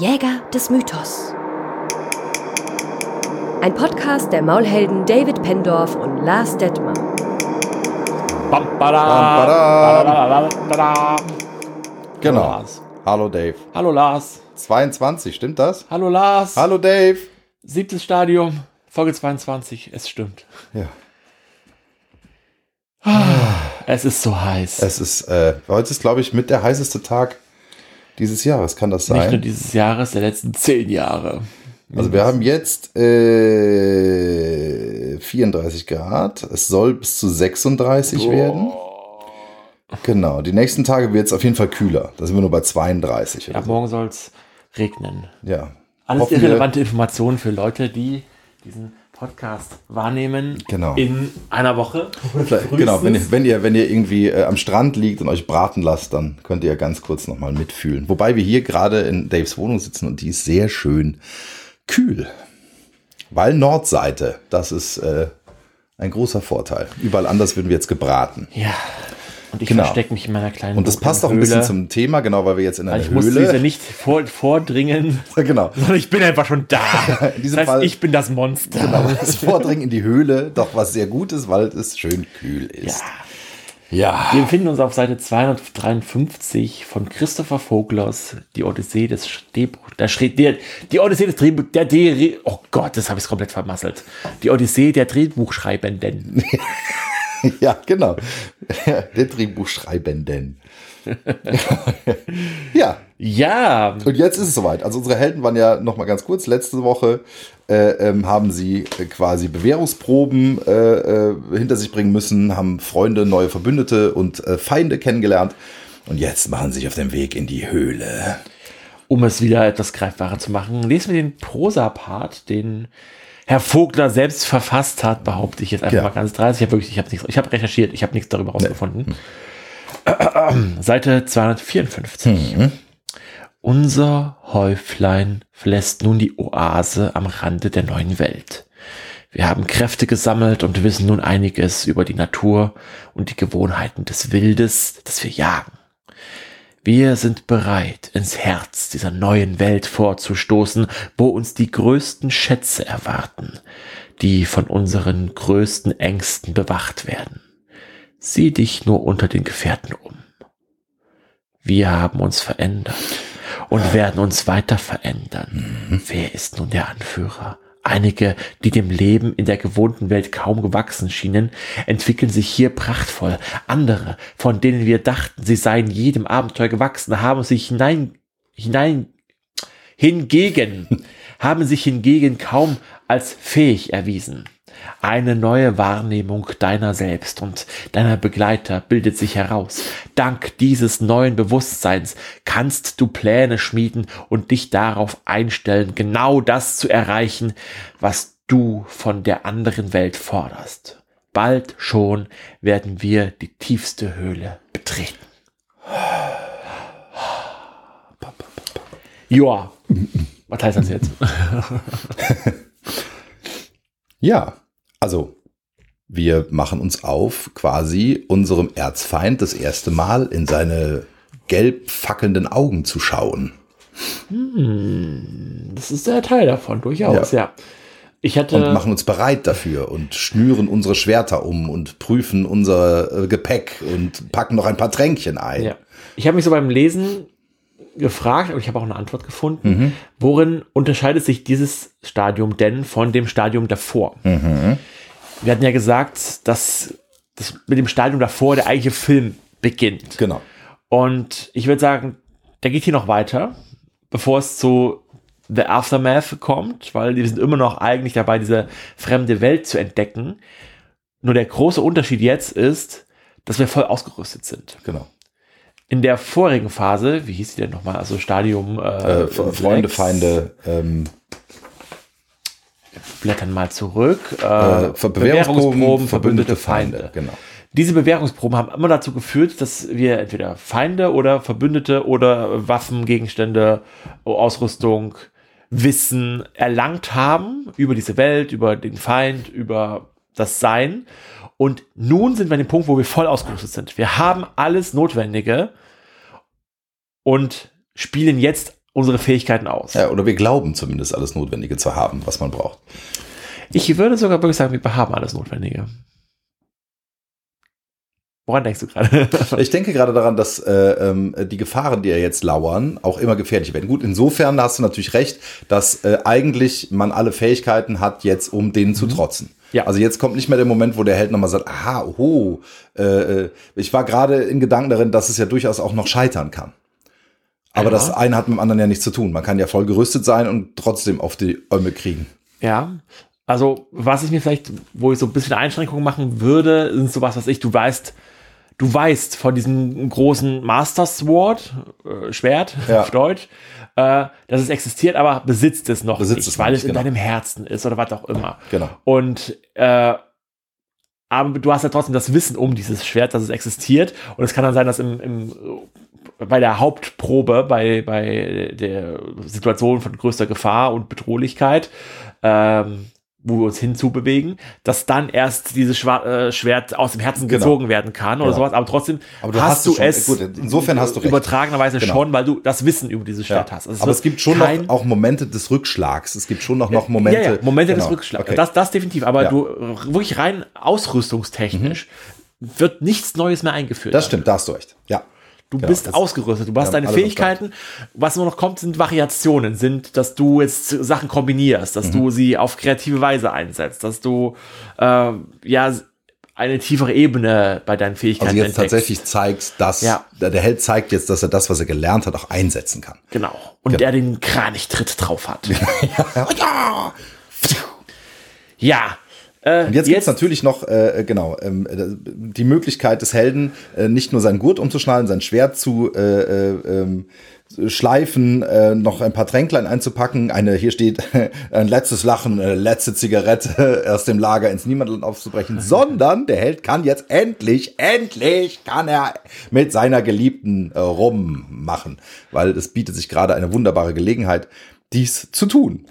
Jäger des Mythos. Ein Podcast der Maulhelden David Pendorf und Lars Detmer. Bam, badam, badam. Genau. Hallo Lars. Hallo Dave. Hallo Lars. 22, stimmt das? Hallo Lars. Hallo Dave. Siebtes Stadium, Folge 22. Es stimmt. Ja. Es ist so heiß. Es ist, äh, heute ist, glaube ich, mit der heißeste Tag dieses Jahres, kann das Nicht nur sein? dieses Jahres, der letzten zehn Jahre. Also wir haben jetzt äh, 34 Grad. Es soll bis zu 36 werden. Genau. Die nächsten Tage wird es auf jeden Fall kühler. Da sind wir nur bei 32. Ab Oder so. morgen soll es regnen. Ja. Alles irrelevante Informationen für Leute, die diesen Podcast wahrnehmen Genau. in einer Woche. Genau, wenn ihr, wenn ihr, wenn ihr irgendwie äh, am Strand liegt und euch braten lasst, dann könnt ihr ganz kurz nochmal mitfühlen. Wobei wir hier gerade in Daves Wohnung sitzen und die ist sehr schön kühl. Weil Nordseite, das ist äh, ein großer Vorteil. Überall anders würden wir jetzt gebraten. Ja. Und ich Genau. verstecke mich in meiner kleinen Und das passt auch ein bisschen Höhle. zum Thema, genau, weil wir jetzt in einer Also ich muss diese Höhle. nicht vor, vordringen, genau. sondern ich bin einfach schon da. In diesem das heißt, Fall- ich bin das Monster. Genau, das Vordringen in die Höhle, doch was sehr gut ist, weil es schön kühl ist. Ja. Wir befinden uns auf Seite 253 von Christopher Voglers, die Odyssee des Drehbuch, der, der, die Odyssee des Drehbuch, der Dreh, oh Gott, das habe ich komplett vermasselt. Die Odyssee der Drehbuchschreibenden. Ja, genau. Der Drehbuchschreibenden. ja, Ja, und jetzt ist es soweit. Also unsere Helden waren ja noch mal ganz kurz. Letzte Woche äh, ähm, haben sie quasi Bewährungsproben äh, äh, hinter sich bringen müssen, haben Freunde, neue Verbündete und äh, Feinde kennengelernt. Und jetzt machen sie sich auf den Weg in die Höhle. um es wieder etwas greifbarer zu machen, lesen wir den Prosa-Part, den Herr Vogler selbst verfasst hat, behaupte ich jetzt einfach Ja. mal ganz dreist. Ich habe wirklich, ich habe nichts, ich habe recherchiert, ich habe nichts darüber rausgefunden. Seite 254. Unser Häuflein verlässt nun die Oase am Rande der neuen Welt. Wir haben Kräfte gesammelt und wissen nun einiges über die Natur und die Gewohnheiten des Wildes, das wir jagen. Wir sind bereit, ins Herz dieser neuen Welt vorzustoßen, wo uns die größten Schätze erwarten, die von unseren größten Ängsten bewacht werden. Sieh dich nur unter den Gefährten um. Wir haben uns verändert und werden uns weiter verändern. Wer ist nun der Anführer? Einige, die dem Leben in der gewohnten Welt kaum gewachsen schienen, entwickeln sich hier prachtvoll. Andere, von denen wir dachten, sie seien jedem Abenteuer gewachsen, haben sich hinein, hinein, hingegen, haben sich hingegen kaum als fähig erwiesen. Eine neue Wahrnehmung deiner selbst und deiner Begleiter bildet sich heraus. Dank dieses neuen Bewusstseins kannst du Pläne schmieden und dich darauf einstellen, genau das zu erreichen, was du von der anderen Welt forderst. Bald schon werden wir die tiefste Höhle betreten. Joa. Was heißt das jetzt? Ja, also wir machen uns auf, quasi unserem Erzfeind das erste Mal in seine gelb fackelnden Augen zu schauen. Das ist der Teil davon, durchaus, ja. Ich hatte. Und machen uns bereit dafür und schnüren unsere Schwerter um und prüfen unser äh, Gepäck und packen noch ein paar Tränkchen ein. Ja. Ich habe mich so beim Lesen gefragt, aber ich habe auch eine Antwort gefunden. Mhm. Worin unterscheidet sich dieses Stadium denn von dem Stadium davor? Mhm. Wir hatten ja gesagt, dass das mit dem Stadium davor der eigentliche Film beginnt. Genau. Und ich würde sagen, der geht hier noch weiter, bevor es zu The Aftermath kommt, weil wir sind immer noch eigentlich dabei, diese fremde Welt zu entdecken. Nur der große Unterschied jetzt ist, dass wir voll ausgerüstet sind. Genau. In der vorigen Phase, wie hieß die denn nochmal? Also Stadium äh, Äh, Freunde, sechs. Feinde, ähm, Blättern mal zurück. Äh, äh, Ver- Bewährungsproben, verbündete Feinde. Genau. Diese Bewährungsproben haben immer dazu geführt, dass wir entweder Feinde oder Verbündete oder Waffen, Gegenstände, Ausrüstung, Wissen erlangt haben über diese Welt, über den Feind, über das Sein. Und nun sind wir an dem Punkt, wo wir voll ausgerüstet sind. Wir haben alles Notwendige und spielen jetzt unsere Fähigkeiten aus. Ja, oder wir glauben zumindest alles Notwendige zu haben, was man braucht. Ich würde sogar wirklich sagen, wir haben alles Notwendige. Woran denkst du gerade? ich denke gerade daran, dass äh, ähm, die Gefahren, die ja jetzt lauern, auch immer gefährlicher werden. Gut, insofern hast du natürlich recht, dass äh, eigentlich man alle Fähigkeiten hat, jetzt um denen zu mhm. trotzen. Ja. Also jetzt kommt nicht mehr der Moment, wo der Held nochmal sagt, aha, oh, äh, äh, ich war gerade in Gedanken darin, dass es ja durchaus auch noch scheitern kann. Aber ja. das eine hat mit dem anderen ja nichts zu tun. Man kann ja voll gerüstet sein und trotzdem auf die Äume kriegen. Ja, also was ich mir vielleicht, wo ich so ein bisschen Einschränkungen machen würde, sind sowas, was ich, du weißt, du weißt von diesem großen Master Sword, äh, Schwert ja. auf Deutsch, äh, dass es existiert, aber besitzt es noch besitzt nicht, es weil nicht, es in genau. deinem Herzen ist oder was auch immer. Genau. Und äh, aber du hast ja trotzdem das Wissen um dieses Schwert, dass es existiert. Und es kann dann sein, dass im, im bei der Hauptprobe, bei, bei der Situation von größter Gefahr und Bedrohlichkeit, ähm, wo wir uns hinzubewegen, dass dann erst dieses Schwa äh, Schwert aus dem Herzen genau. gezogen werden kann oder genau. sowas, aber trotzdem aber du hast, hast du schon, es gut, insofern hast du übertragenerweise genau. schon, weil du das Wissen über dieses Schwert ja. hast. Also aber es gibt schon noch auch Momente des Rückschlags. Es gibt schon noch, noch Momente. Ja, ja, Momente des genau. Rückschlags. Okay. Das, das definitiv. Aber du wirklich rein ausrüstungstechnisch mhm. wird nichts Neues mehr eingeführt. Das stimmt, da hast du recht. Ja. Du genau, bist ausgerüstet, du hast ja, deine Fähigkeiten. Was nur noch kommt, sind Variationen, sind, dass du jetzt Sachen kombinierst, dass mhm. du sie auf kreative Weise einsetzt, dass du äh, ja eine tiefere Ebene bei deinen Fähigkeiten Also jetzt entdeckst. tatsächlich zeigst, dass ja. der Held zeigt jetzt, dass er das, was er gelernt hat, auch einsetzen kann. Genau. Und genau. der den Kranichtritt drauf hat. ja. ja. Äh, und jetzt, jetzt gibt es natürlich noch, äh, genau, ähm, die Möglichkeit des Helden, äh, nicht nur seinen Gurt umzuschnallen, sein Schwert zu äh, äh, ähm, schleifen, äh, noch ein paar Tränklein einzupacken, eine, hier steht, ein letztes Lachen, eine letzte Zigarette aus dem Lager ins Niemandland aufzubrechen, sondern der Held kann jetzt endlich, endlich kann er mit seiner Geliebten äh, rummachen, weil es bietet sich gerade eine wunderbare Gelegenheit, dies zu tun.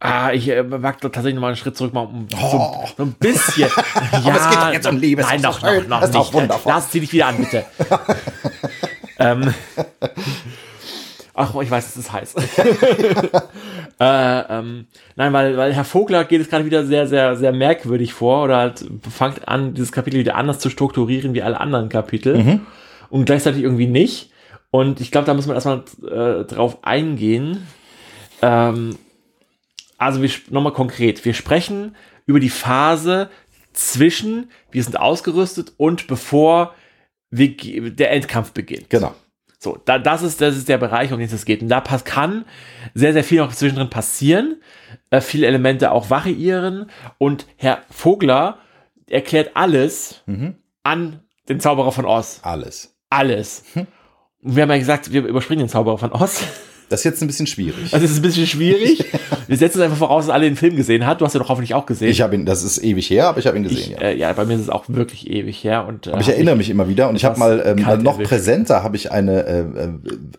Ah, ich äh, wag tatsächlich noch mal einen Schritt zurück, mal um, oh. so, so, ein bisschen. ja, Aber es geht doch jetzt um Liebe. Nein, noch, noch, noch das nicht. Wundervoll. Lass zieh dich wieder an, bitte. ähm, ach, ich weiß, es ist heiß. äh, ähm, nein, weil, weil Herr Vogler geht es gerade wieder sehr, sehr, sehr merkwürdig vor oder halt fängt an, dieses Kapitel wieder anders zu strukturieren wie alle anderen Kapitel mhm. und gleichzeitig irgendwie nicht. Und ich glaube, da muss man erstmal äh, drauf eingehen. Ähm, also nochmal konkret, wir sprechen über die Phase zwischen, wir sind ausgerüstet und bevor wir, der Endkampf beginnt. Genau. So, da, das, ist, das ist der Bereich, um den es geht. Und da kann sehr, sehr viel noch zwischendrin passieren, äh, viele Elemente auch variieren. Und Herr Vogler erklärt alles mhm. an den Zauberer von Oz. Alles. Alles. Hm. Wir haben ja gesagt, wir überspringen den Zauberer von Oz. Das ist jetzt ein bisschen schwierig. Also, das ist ein bisschen schwierig. Wir setzen es einfach voraus, dass alle den Film gesehen hat. Du hast ihn doch hoffentlich auch gesehen. Ich habe ihn, das ist ewig her, aber ich habe ihn gesehen, ich, ja. Äh, ja, bei mir ist es auch wirklich ewig her. Und, äh, aber ich erinnere mich immer wieder und ich habe mal ähm, noch erwischt. präsenter habe ich eine äh, äh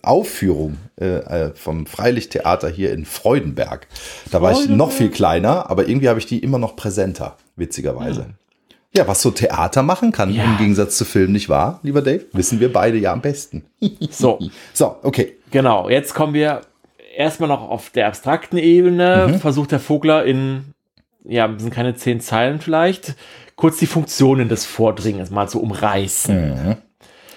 Aufführung äh, äh, vom Freilichttheater hier in Freudenberg. Da war ich noch viel kleiner, aber irgendwie habe ich die immer noch präsenter, witzigerweise. Ja. Ja, was so Theater machen kann, ja. im Gegensatz zu Film, nicht wahr, lieber Dave? Wissen wir beide ja am besten. so. So, okay. Genau, jetzt kommen wir erstmal noch auf der abstrakten Ebene. Mhm. Versucht der Vogler in, ja, sind keine zehn Zeilen vielleicht, kurz die Funktionen des Vordringens mal zu umreißen. Mhm.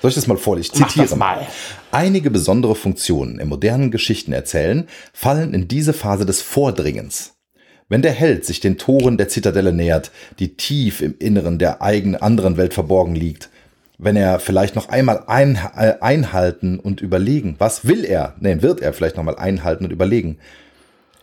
Soll ich das mal vorlesen? Ich zitiere mal. Einige besondere Funktionen im modernen Geschichtenerzählen fallen in diese Phase des Vordringens. Wenn der Held sich den Toren der Zitadelle nähert, die tief im Inneren der eigenen anderen Welt verborgen liegt, wenn er vielleicht noch einmal ein, äh, einhalten und überlegen, was will er? Nein, wird er vielleicht noch mal einhalten und überlegen.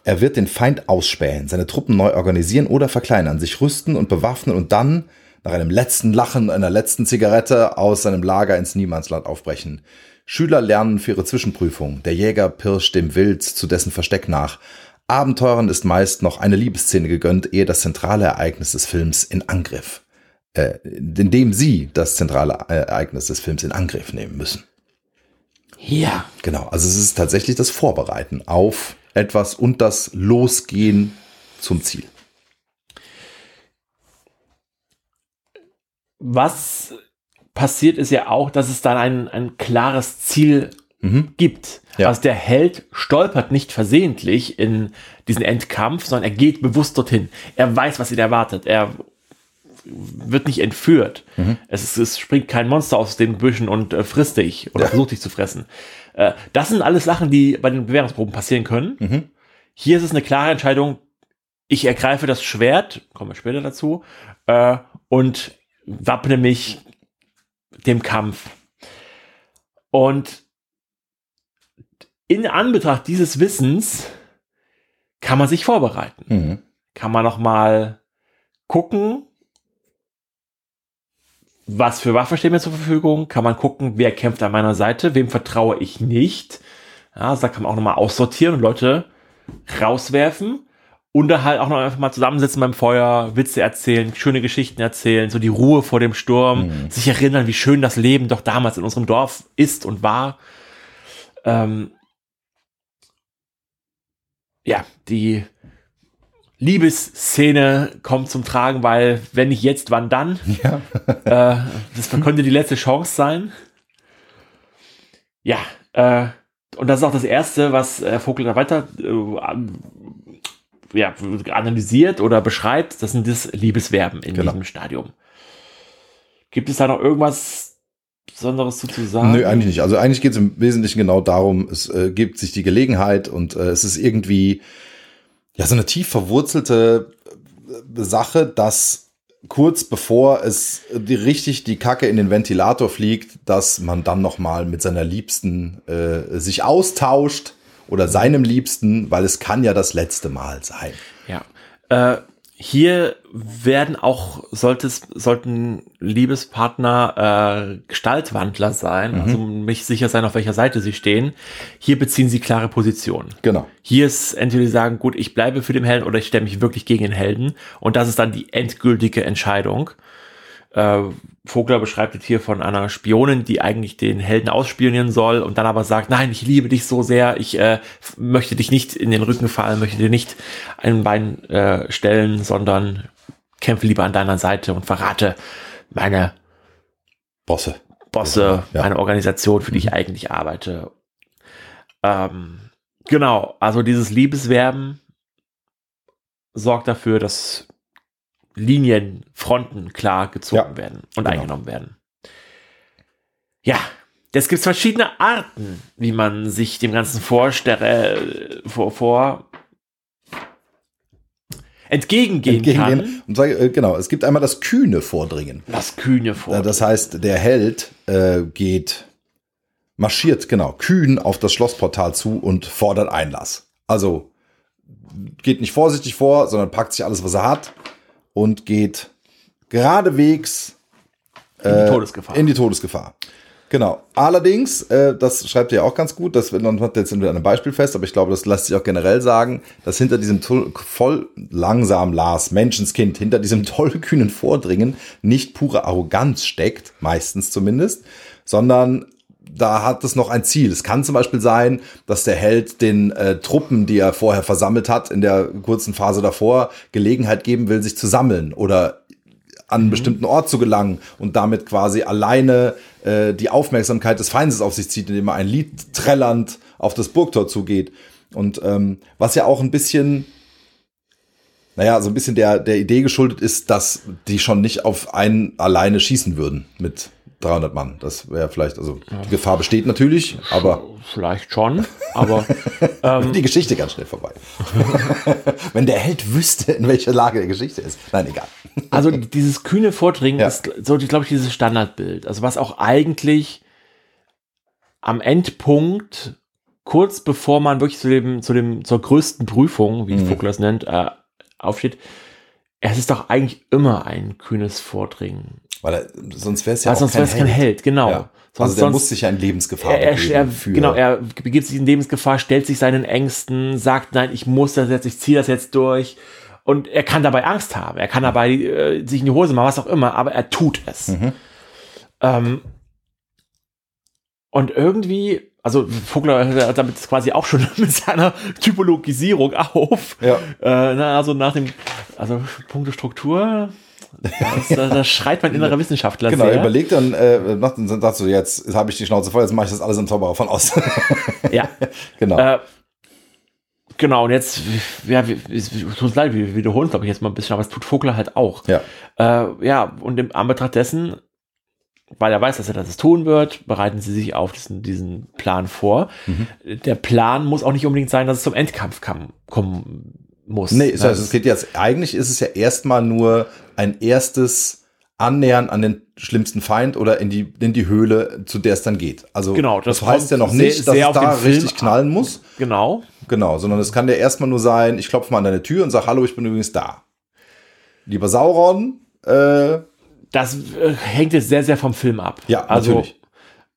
Er wird den Feind ausspähen, seine Truppen neu organisieren oder verkleinern, sich rüsten und bewaffnen und dann, nach einem letzten Lachen, einer letzten Zigarette, aus seinem Lager ins Niemandsland aufbrechen. Schüler lernen für ihre Zwischenprüfung. Der Jäger pirscht dem Wild zu dessen Versteck nach. Abenteuern ist meist noch eine Liebesszene gegönnt, ehe das zentrale Ereignis des Films in Angriff, äh, in dem sie das zentrale Ereignis des Films in Angriff nehmen müssen. Ja. Genau, also es ist tatsächlich das Vorbereiten auf etwas und das Losgehen zum Ziel. Was passiert ist ja auch, dass es dann ein, ein klares Ziel mhm. gibt. Ja. Also der Held stolpert nicht versehentlich in diesen Endkampf, sondern er geht bewusst dorthin. Er weiß, was ihn erwartet. Er wird nicht entführt. Mhm. Es, ist, es, springt kein Monster aus den Büschen und äh, frisst dich oder ja. versucht dich zu fressen. Äh, das sind alles Sachen, die bei den Bewährungsproben passieren können. Mhm. Hier ist es eine klare Entscheidung, ich ergreife das Schwert, komme später dazu, äh, und wappne mich dem Kampf. Und in Anbetracht dieses Wissens kann man sich vorbereiten. Mhm. Kann man noch mal gucken, was für Waffen stehen mir zur Verfügung? Kann man gucken, wer kämpft an meiner Seite? Wem vertraue ich nicht? Ja, also da kann man auch nochmal aussortieren und Leute rauswerfen. Und da halt auch noch einfach mal zusammensitzen beim Feuer, Witze erzählen, schöne Geschichten erzählen, so die Ruhe vor dem Sturm, mhm. sich erinnern, wie schön das Leben doch damals in unserem Dorf ist und war. Ähm, ja, die Liebesszene kommt zum Tragen, weil wenn nicht jetzt, wann dann? Ja. äh, das könnte die letzte Chance sein. Ja, äh, und das ist auch das Erste, was Herr Vogel da weiter äh, ja, analysiert oder beschreibt. Das sind das Liebesverben in genau. diesem Stadium. Gibt es da noch irgendwas Besonderes zu, sagen? Nö, eigentlich nicht. Also eigentlich geht es im Wesentlichen genau darum, es äh, gibt sich die Gelegenheit und äh, es ist irgendwie ja, so eine tief verwurzelte äh, Sache, dass kurz bevor es die, richtig die Kacke in den Ventilator fliegt, dass man dann noch mal mit seiner Liebsten äh, sich austauscht oder seinem Liebsten, weil es kann ja das letzte Mal sein. Ja. Äh, hier werden auch, es, sollten Liebespartner äh, Gestaltwandler sein, mhm. also mich sicher sein, auf welcher Seite sie stehen. Hier beziehen sie klare Positionen. Genau. Hier ist entweder die sagen, gut, ich bleibe für den Helden oder ich stelle mich wirklich gegen den Helden. Und das ist dann die endgültige Entscheidung. Äh, Vogler beschreibt jetzt hier von einer Spionin, die eigentlich den Helden ausspionieren soll und dann aber sagt, nein, ich liebe dich so sehr, ich äh, möchte dich nicht in den Rücken fallen, möchte dir nicht ein Bein äh, stellen, sondern kämpfe lieber an deiner Seite und verrate meine Bosse. Bosse, ja. meine Organisation, für die ich mhm. eigentlich arbeite. Ähm, genau, also dieses Liebeswerben sorgt dafür, dass Linien, Fronten klar gezogen ja, werden und genau. eingenommen werden. Ja, es gibt verschiedene Arten, wie man sich dem Ganzen vorstelle, vor, vor entgegengehen, entgegengehen kann. Und sage, äh, genau, es gibt einmal das kühne Vordringen. Das kühne Vordringen. Das heißt, der Held äh, geht, marschiert, genau, kühn auf das Schlossportal zu und fordert Einlass. Also geht nicht vorsichtig vor, sondern packt sich alles, was er hat und geht geradewegs in die äh, Todesgefahr. In die Todesgefahr. Genau. Allerdings, äh, das schreibt ihr auch ganz gut, das man hat jetzt in einem Beispiel fest, aber ich glaube, das lässt sich auch generell sagen, dass hinter diesem voll langsam Lars, Menschenskind, hinter diesem tollkühnen Vordringen nicht pure Arroganz steckt, meistens zumindest, sondern da hat es noch ein Ziel. Es kann zum Beispiel sein, dass der Held den äh, Truppen, die er vorher versammelt hat, in der kurzen Phase davor Gelegenheit geben will, sich zu sammeln oder an einen mhm. bestimmten Ort zu gelangen und damit quasi alleine äh, die Aufmerksamkeit des Feindes auf sich zieht, indem er ein Lied trällernd auf das Burgtor zugeht. Und ähm, was ja auch ein bisschen, naja, so ein bisschen der, der Idee geschuldet ist, dass die schon nicht auf einen alleine schießen würden mit 300 Mann. Das wäre vielleicht, also die Gefahr besteht natürlich, aber. Vielleicht schon, aber. Ähm, die Geschichte ganz schnell vorbei. Wenn der Held wüsste, in welcher Lage der Geschichte ist. Nein, egal. Also dieses kühne Vordringen ja. ist so, glaube ich, dieses Standardbild. Also was auch eigentlich am Endpunkt, kurz bevor man wirklich zu dem, zu dem, zur größten Prüfung, wie mhm. Vogler es nennt, äh, aufsteht, es ist doch eigentlich immer ein kühnes Vordringen. Weil er, sonst wäre es ja Weil auch sonst kein, Held. kein Held. Genau. Ja. Sonst, also der muss sich ja in Lebensgefahr er, er, Genau, er begibt sich in Lebensgefahr, stellt sich seinen Ängsten, sagt, nein, ich muss das jetzt, ich ziehe das jetzt durch. Und er kann dabei Angst haben, er kann dabei äh, sich in die Hose machen, was auch immer, aber er tut es. Mhm. Ähm, und irgendwie also Vogler hört damit quasi auch schon mit seiner Typologisierung auf. Ja. Äh, na, also nach dem, also Punkte Struktur, das, da, da schreit mein innerer Wissenschaftler Genau, sehr. überlegt dann, äh, macht, dann sagst du, jetzt habe ich die Schnauze voll, jetzt mache ich das alles im Zauberer von aus. Ja. genau. Äh, genau, und jetzt, ja, es tut uns leid, wir wiederholen, glaube ich, jetzt mal ein bisschen, aber es tut Vogler halt auch. ja. Äh, ja, und im Anbetracht dessen, weil er weiß, dass er das tun wird, bereiten sie sich auf diesen, diesen Plan vor. Mhm. Der Plan muss auch nicht unbedingt sein, dass es zum Endkampf kam, kommen muss. Nee, Ne? das heißt, es geht jetzt, eigentlich ist es ja erstmal nur ein erstes Annähern an den schlimmsten Feind oder in die, in die Höhle, zu der es dann geht. Also, Genau, das das, heißt ja noch nicht, sehr- dass sehr es auf da den Film richtig knallen muss. Genau. Genau, sondern es kann ja erstmal nur sein, ich klopfe mal an deine Tür und sage, hallo, ich bin übrigens da. Lieber Sauron, äh, Das äh, hängt jetzt sehr, sehr vom Film ab. Ja, also, natürlich.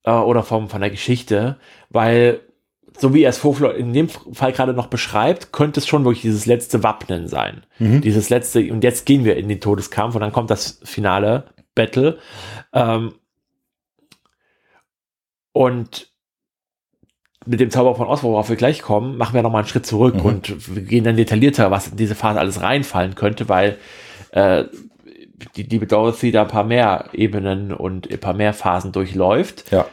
Äh, oder vom, von der Geschichte, weil so wie er es Vogler in dem Fall gerade noch beschreibt, könnte es schon wirklich dieses letzte Wappnen sein. Mhm. Dieses letzte, und jetzt gehen wir in den Todeskampf und dann kommt das finale Battle. Ähm, und mit dem Zauber von Oz, worauf wir gleich kommen, machen wir nochmal einen Schritt zurück Mhm. und wir gehen dann detaillierter, was in diese Phase alles reinfallen könnte, weil äh, die liebe Dorothy da ein paar mehr Ebenen und ein paar mehr Phasen durchläuft. ja,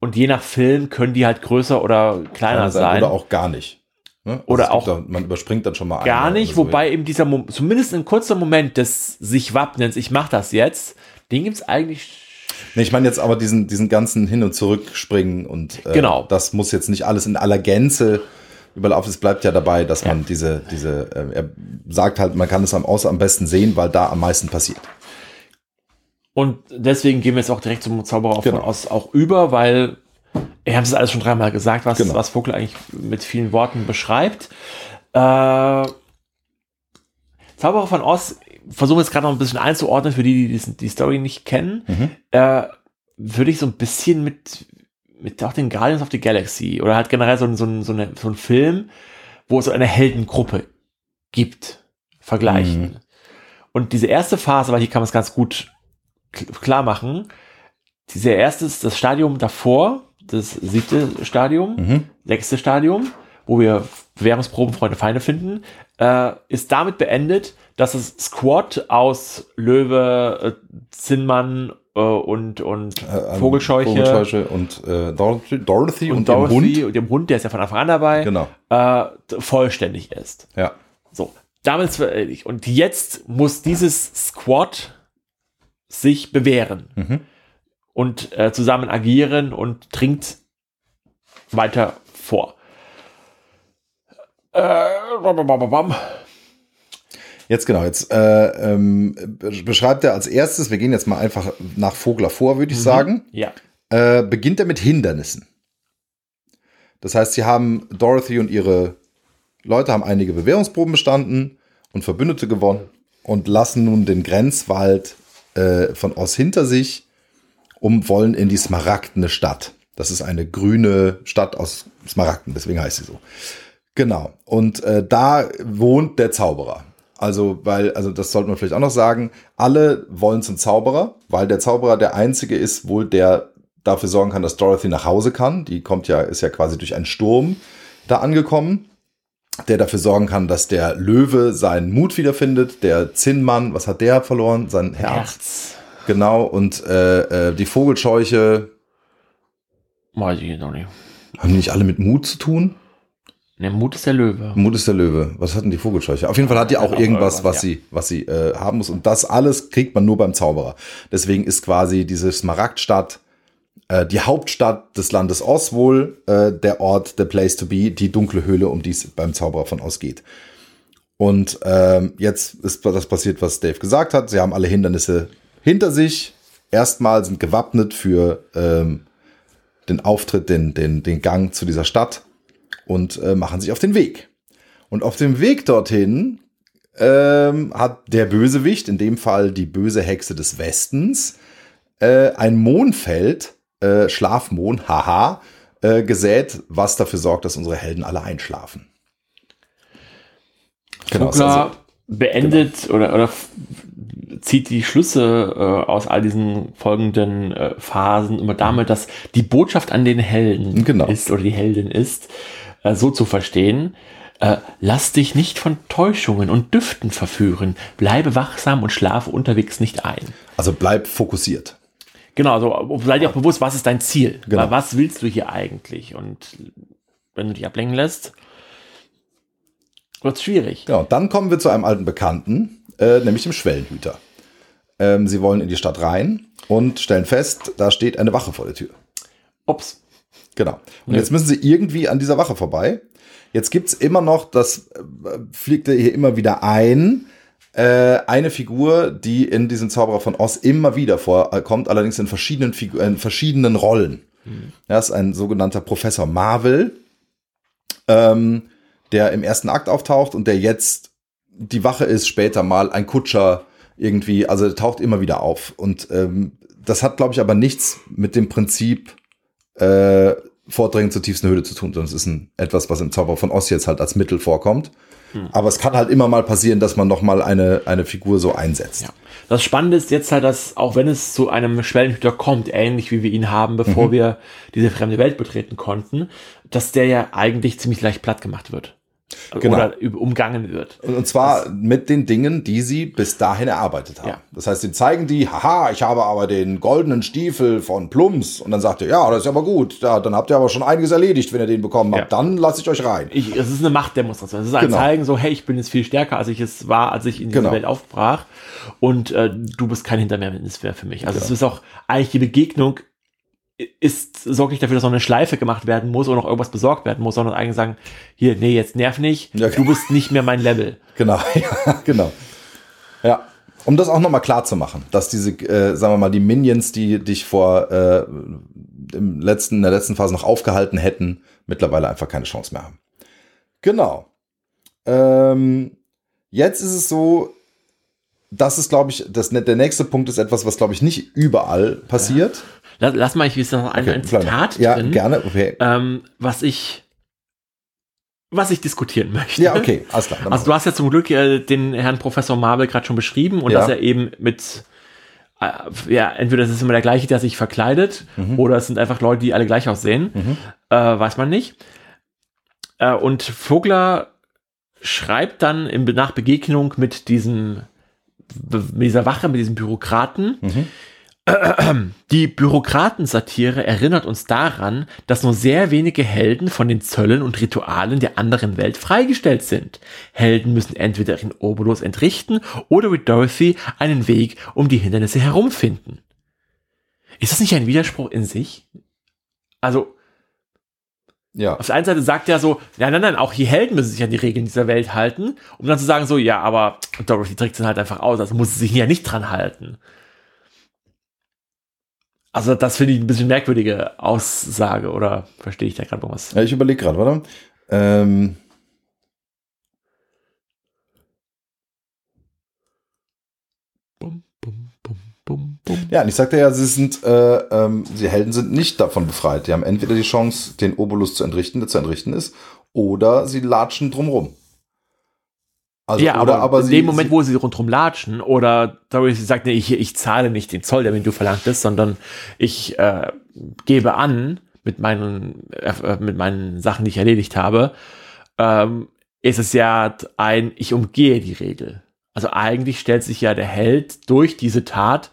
Und je nach Film können die halt größer oder kleiner sein. oder auch gar nicht. Ne? Also Oder es gibt auch Da, man überspringt dann schon mal Gar nicht, so. wobei eben dieser, Mom zumindest ein kurzer Moment des sich Wappnens, ich mach das jetzt, den gibt's eigentlich Nee, ich meine jetzt aber diesen, diesen ganzen Hin- und Zurückspringen und äh, Genau. das muss jetzt nicht alles in aller Gänze überlaufen. Es bleibt ja dabei, dass man diese, diese, äh, er sagt halt, man kann es am Aus am besten sehen, weil da am meisten passiert. Und deswegen gehen wir jetzt auch direkt zum Zauberer Genau. von Oz auch über, weil wir haben es alles schon dreimal gesagt, was, Genau. was Vogel eigentlich mit vielen Worten beschreibt. Äh, Zauberer von Oz, versuche jetzt gerade noch ein bisschen einzuordnen, für die, die die, die Story nicht kennen, Mhm. äh, würde ich so ein bisschen mit, mit auch den Guardians of the Galaxy oder halt generell so, ein- so, so, eine, so ein Film, wo es so eine Heldengruppe gibt, vergleichen. Mhm. Und diese erste Phase, weil hier kann man es ganz gut klar machen, diese erste, das Stadium davor, das siebte Stadium, Mhm. sechste Stadium, wo wir Währungsproben, Freunde, Feinde finden, äh, ist damit beendet, dass das Squad aus Löwe, äh, Zinnmann und, und Äh, ähm, Vogelscheuche, Vogelscheuche und äh, Dorothy, Dorothy und, und dem Dorothy Hund. und dem Hund, der ist ja von Anfang an dabei, Genau. äh, vollständig ist. Ja. So, damit ist. Und jetzt muss dieses Squad sich bewähren Mhm. und äh, zusammen agieren und dringt weiter vor. Äh, bam, bam, bam, bam. Jetzt genau, jetzt äh, ähm, beschreibt er als erstes, wir gehen jetzt mal einfach nach Vogler vor, würde ich sagen. Ja. äh, beginnt er mit Hindernissen. Das heißt, sie haben Dorothy und ihre Leute haben einige Bewährungsproben bestanden und Verbündete gewonnen und lassen nun den Grenzwald äh, von Oz hinter sich und wollen in die Smaragdene Stadt. Das ist eine grüne Stadt aus Smaragden, deswegen heißt sie so. Genau. Und äh, da wohnt der Zauberer. Also, weil, also das sollte man vielleicht auch noch sagen, alle wollen zum Zauberer, weil der Zauberer der einzige ist wohl, der dafür sorgen kann, dass Dorothy nach Hause kann. Die kommt ja, ist ja quasi durch einen Sturm da angekommen, der dafür sorgen kann, dass der Löwe seinen Mut wiederfindet. Der Zinnmann, was hat der verloren? Sein Herz. Herz. Genau. Und äh, äh, die Vogelscheuche, Weiß ich noch nicht. haben die nicht alle mit Mut zu tun? Der Mut ist der Löwe. Mut ist der Löwe. Was hat denn die Vogelscheuche? Auf jeden Fall hat die auch irgendwas, irgendwas, was ja. sie, was sie äh, haben muss. Und das alles kriegt man nur beim Zauberer. Deswegen ist quasi diese Smaragdstadt äh, die Hauptstadt des Landes Oz wohl, äh, der Ort, the place to be, die dunkle Höhle, um die es beim Zauberer von Oz geht. Und ähm, jetzt ist das passiert, was Dave gesagt hat. Sie haben alle Hindernisse hinter sich. Erstmal sind gewappnet für ähm, den Auftritt, den, den, den Gang zu dieser Stadt und äh, machen sich auf den Weg. Und auf dem Weg dorthin ähm, hat der Bösewicht, in dem Fall die böse Hexe des Westens, äh, ein Mondfeld, äh, Schlafmond, haha, äh, gesät, was dafür sorgt, dass unsere Helden alle einschlafen. Genau, Vogler also- beendet oder, oder f- zieht die Schlüsse äh, aus all diesen folgenden äh, Phasen immer damit, dass die Botschaft an den Helden Genau. ist oder die Heldin ist, äh, so zu verstehen. Äh, lass dich nicht von Täuschungen und Düften verführen. Bleibe wachsam und schlafe unterwegs nicht ein. Also bleib fokussiert. Genau, also sei dir auch bewusst, was ist dein Ziel? Genau. Was willst du hier eigentlich? Und wenn du dich ablenken lässt, wird es schwierig. Genau, dann kommen wir zu einem alten Bekannten, äh, nämlich dem Schwellenhüter. Ähm, sie wollen in die Stadt rein und stellen fest, da steht eine Wache vor der Tür. Ups. Genau. Und jetzt müssen sie irgendwie an dieser Wache vorbei. Jetzt gibt's immer noch, das äh, fliegt hier immer wieder ein, äh, eine Figur, die in diesem Zauberer von Oz immer wieder vorkommt, allerdings in verschiedenen, Figu in verschiedenen Rollen. Das ist ein sogenannter Professor Marvel, ähm, der im ersten Akt auftaucht und der jetzt die Wache ist, später mal ein Kutscher irgendwie, also taucht immer wieder auf. Und ähm, das hat, glaube ich, aber nichts mit dem Prinzip äh, Vordringen zur tiefsten Höhle zu tun, sondern es ist ein, etwas, was im Zauber von Oz jetzt halt als Mittel vorkommt. Aber es kann halt immer mal passieren, dass man noch mal eine, eine Figur so einsetzt. Ja. Das Spannende ist jetzt halt, dass auch wenn es zu einem Schwellenhüter kommt, ähnlich wie wir ihn haben, Mhm. bevor wir diese fremde Welt betreten konnten, dass der ja eigentlich ziemlich leicht platt gemacht wird. Genau. Oder umgangen wird. Und zwar mit den Dingen, die sie bis dahin erarbeitet haben. Ja. Das heißt, sie zeigen die, haha, ich habe aber den goldenen Stiefel von Plums. Und dann sagt er, ja, das ist aber gut. Ja, dann habt ihr aber schon einiges erledigt, wenn ihr den bekommen habt. Ja. Dann lasse ich euch rein. Ich, es ist eine Machtdemonstration. Es ist ein Genau. Zeigen, so, hey, ich bin jetzt viel stärker, als ich es war, als ich in diese Genau. Welt aufbrach. Und äh, du bist kein Hintermeernis mehr für mich. Also Genau. es ist auch eigentlich die Begegnung ist, sorgt nicht dafür, dass noch eine Schleife gemacht werden muss oder noch irgendwas besorgt werden muss, sondern eigentlich sagen, hier, nee, jetzt nerv nicht, Ja, du bist nicht mehr mein Level. Genau, ja, genau. Ja. Um das auch nochmal klar zu machen, dass diese, äh, sagen wir mal, die Minions, die dich vor äh, im letzten, in der letzten Phase noch aufgehalten hätten, mittlerweile einfach keine Chance mehr haben. Genau. Ähm, jetzt ist es so, das ist, glaube ich, das, der nächste Punkt ist etwas, was, glaube ich, nicht überall passiert. Lass, lass mal, ich will noch ein, ein kleiner- Zitat Ja, drin, gerne. Okay. ähm, was ich was ich diskutieren möchte. Ja, okay, alles klar. Also du hast ja zum Glück äh, den Herrn Professor Marvel gerade schon beschrieben und Ja. dass er eben mit äh, ja, entweder es ist immer der gleiche, der sich verkleidet, Mhm. oder es sind einfach Leute, die alle gleich aussehen. Äh, weiß man nicht. Äh, und Vogler schreibt dann im, nach Begegnung mit diesem mit dieser Wache, mit diesem Bürokraten, Mhm. Die Bürokratensatire erinnert uns daran, dass nur sehr wenige Helden von den Zöllen und Ritualen der anderen Welt freigestellt sind. Helden müssen entweder ihren Obolus entrichten oder wie Dorothy einen Weg um die Hindernisse herumfinden. Ist das nicht ein Widerspruch in sich? Also, Ja. auf der einen Seite sagt er so, nein, nein, nein, auch die Helden müssen sich an die Regeln dieser Welt halten, um dann zu sagen so, ja, aber Dorothy trägt es halt einfach aus, also muss sie sich ja nicht dran halten. Also das finde ich ein bisschen merkwürdige Aussage, oder verstehe ich da gerade was? Ja, ich überlege gerade, warte. Ähm, Bum, bum, bum, bum, bum. ja, und ich sagte ja, sie sind, äh, ähm, die Helden sind nicht davon befreit. Die haben entweder die Chance, den Obolus zu entrichten, der zu entrichten ist, oder sie latschen drumrum. Also, ja, oder, aber, aber in sie, dem Moment, sie, wo sie rundherum latschen oder Dorothy sagt, nee, ich, ich zahle nicht den Zoll, der mir du verlangtest, sondern ich äh, gebe an mit meinen, äh, mit meinen Sachen, die ich erledigt habe, ähm, ist es ja ein, ich umgehe die Regel. Also eigentlich stellt sich ja der Held durch diese Tat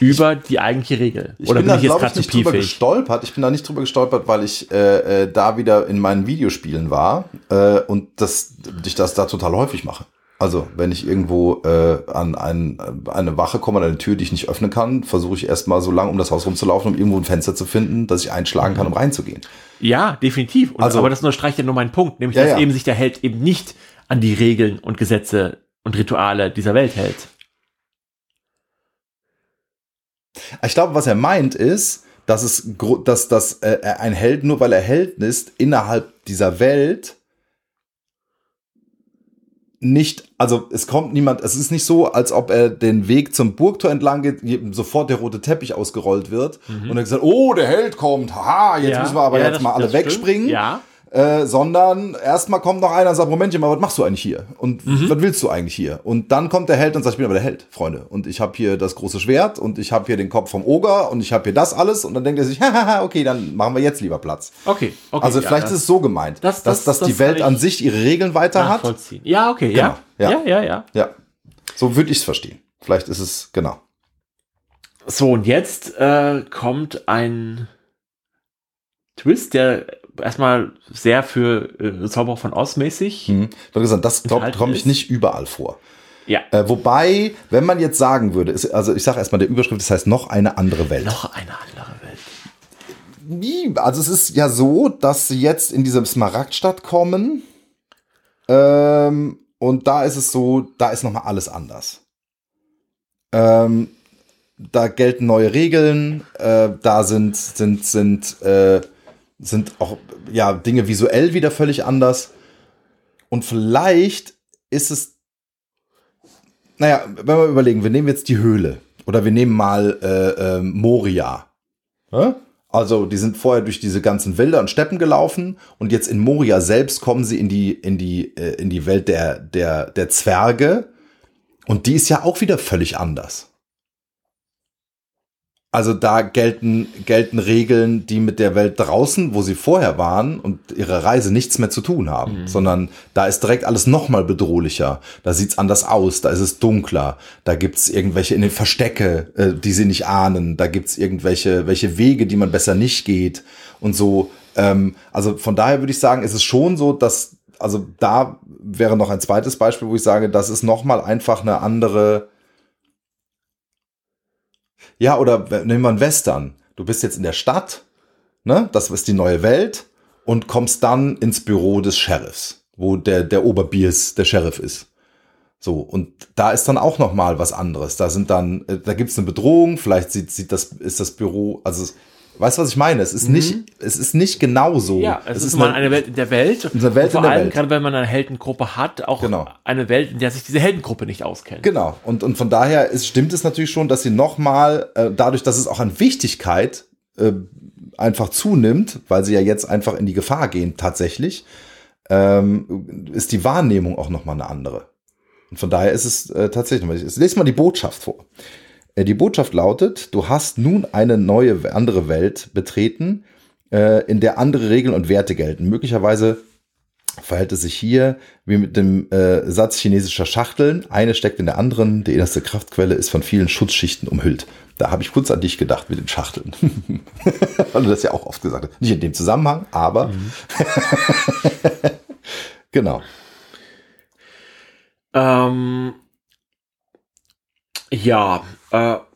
über die eigentliche Regel. Hm. ich Oder bin bin da, ich jetzt gerade ich, zu nicht drüber gestolpert. Ich bin da nicht drüber gestolpert, weil ich äh, äh, da wieder in meinen Videospielen war äh, und das, ich das da total häufig mache. Also, wenn ich irgendwo äh, an ein, eine Wache komme, an eine Tür, die ich nicht öffnen kann, versuche ich erstmal so lange um das Haus rumzulaufen, um irgendwo ein Fenster zu finden, dass ich einschlagen kann, um reinzugehen. Ja, definitiv. Und, Also- aber das unterstreicht ja nur meinen Punkt, nämlich Ja, dass ja. eben sich der Held eben nicht an die Regeln und Gesetze und Rituale dieser Welt hält. Ich glaube, was er meint ist, dass es, dass, dass äh, ein Held, nur weil er Held ist, innerhalb dieser Welt nicht, also es kommt niemand, es ist nicht so, als ob er den Weg zum Burgtor entlang geht, sofort der rote Teppich ausgerollt wird und er gesagt, oh, der Held kommt, haha, jetzt Ja, müssen wir aber ja, jetzt das- mal alle wegspringen. Ja. Äh, sondern erstmal kommt noch einer und sagt, Momentchen mal, was machst du eigentlich hier? Und Mhm. was willst du eigentlich hier? Und dann kommt der Held und sagt, ich bin aber der Held, Freunde. Und ich habe hier das große Schwert und ich habe hier den Kopf vom Oger und ich habe hier das alles. Und dann denkt er sich, hahaha, okay, dann machen wir jetzt lieber Platz. Okay, okay. Also ja, vielleicht das ist es so gemeint, Das- dass, das- dass die das Welt an ich sich ihre Regeln weiter hat. Ja, okay, ja. Genau, Ja, ja. ja, ja. Ja, so würde ich es verstehen. Vielleicht ist es, genau. So, und jetzt äh, kommt ein Twist, der erstmal sehr für äh, Zauberer von Oz mäßig. Hm. Hab gesagt, das Enthalten kommt ich nicht überall vor. Ja. Äh, wobei, wenn man jetzt sagen würde, ist, also ich sage erstmal der Überschrift, das heißt noch eine andere Welt. Noch eine andere Welt. Also es ist ja so, dass sie jetzt in diese Smaragdstadt kommen. Ähm, und da ist es so, da ist nochmal alles anders. Ähm, da gelten neue Regeln, äh, da sind, sind, sind, äh, sind auch ja, Dinge visuell wieder völlig anders. Und vielleicht ist es, naja, wenn wir überlegen, wir nehmen jetzt die Höhle oder wir nehmen mal äh, äh, Moria. Ja? Also die sind vorher durch diese ganzen Wälder und Steppen gelaufen und jetzt in Moria selbst kommen sie in die, in die, äh, in die Welt der, der, der Zwerge und die ist ja auch wieder völlig anders. Also da gelten, gelten Regeln, die mit der Welt draußen, wo sie vorher waren und ihre Reise nichts mehr zu tun haben, sondern da ist direkt alles nochmal bedrohlicher. Da sieht's anders aus, da ist es dunkler, da gibt's irgendwelche in den Verstecke, äh, die sie nicht ahnen, da gibt's irgendwelche welche Wege, die man besser nicht geht und so. Ähm, also von daher würde ich sagen, ist es schon so, dass, also da wäre noch ein zweites Beispiel, wo ich sage, das ist nochmal einfach eine andere, ja, oder nehmen wir einen Western. Du bist jetzt in der Stadt, ne? Das ist die neue Welt und kommst dann ins Büro des Sheriffs, wo der, der Oberbiers der Sheriff ist. So, und da ist dann auch noch mal was anderes. Da sind dann, äh, da gibt's eine Bedrohung, vielleicht sieht, sieht das, ist das Büro, also, weißt du, was ich meine? Es ist nicht, es ist nicht genau so. Mhm. Ja, es, ist, mal eine Welt in der Welt. Eine Welt und vor in der allem, Welt. gerade wenn man eine Heldengruppe hat, auch Genau. eine Welt, in der sich diese Heldengruppe nicht auskennt. Genau. Und, und von daher ist, stimmt es natürlich schon, dass sie nochmal, äh, dadurch, dass es auch an Wichtigkeit äh, einfach zunimmt, weil sie ja jetzt einfach in die Gefahr gehen tatsächlich, ähm, ist die Wahrnehmung auch nochmal eine andere. Und von daher ist es äh, tatsächlich, ich lese mal die Botschaft vor. Äh, Die Botschaft lautet, du hast nun eine neue, andere Welt betreten, äh, in der andere Regeln und Werte gelten. Möglicherweise verhält es sich hier wie mit dem äh, Satz chinesischer Schachteln. Eine steckt in der anderen. Die innerste Kraftquelle ist von vielen Schutzschichten umhüllt. Da habe ich kurz an dich gedacht mit den Schachteln. Weil du das ja auch oft gesagt hast. Nicht in dem Zusammenhang, aber genau. Ähm, ja, äh, Also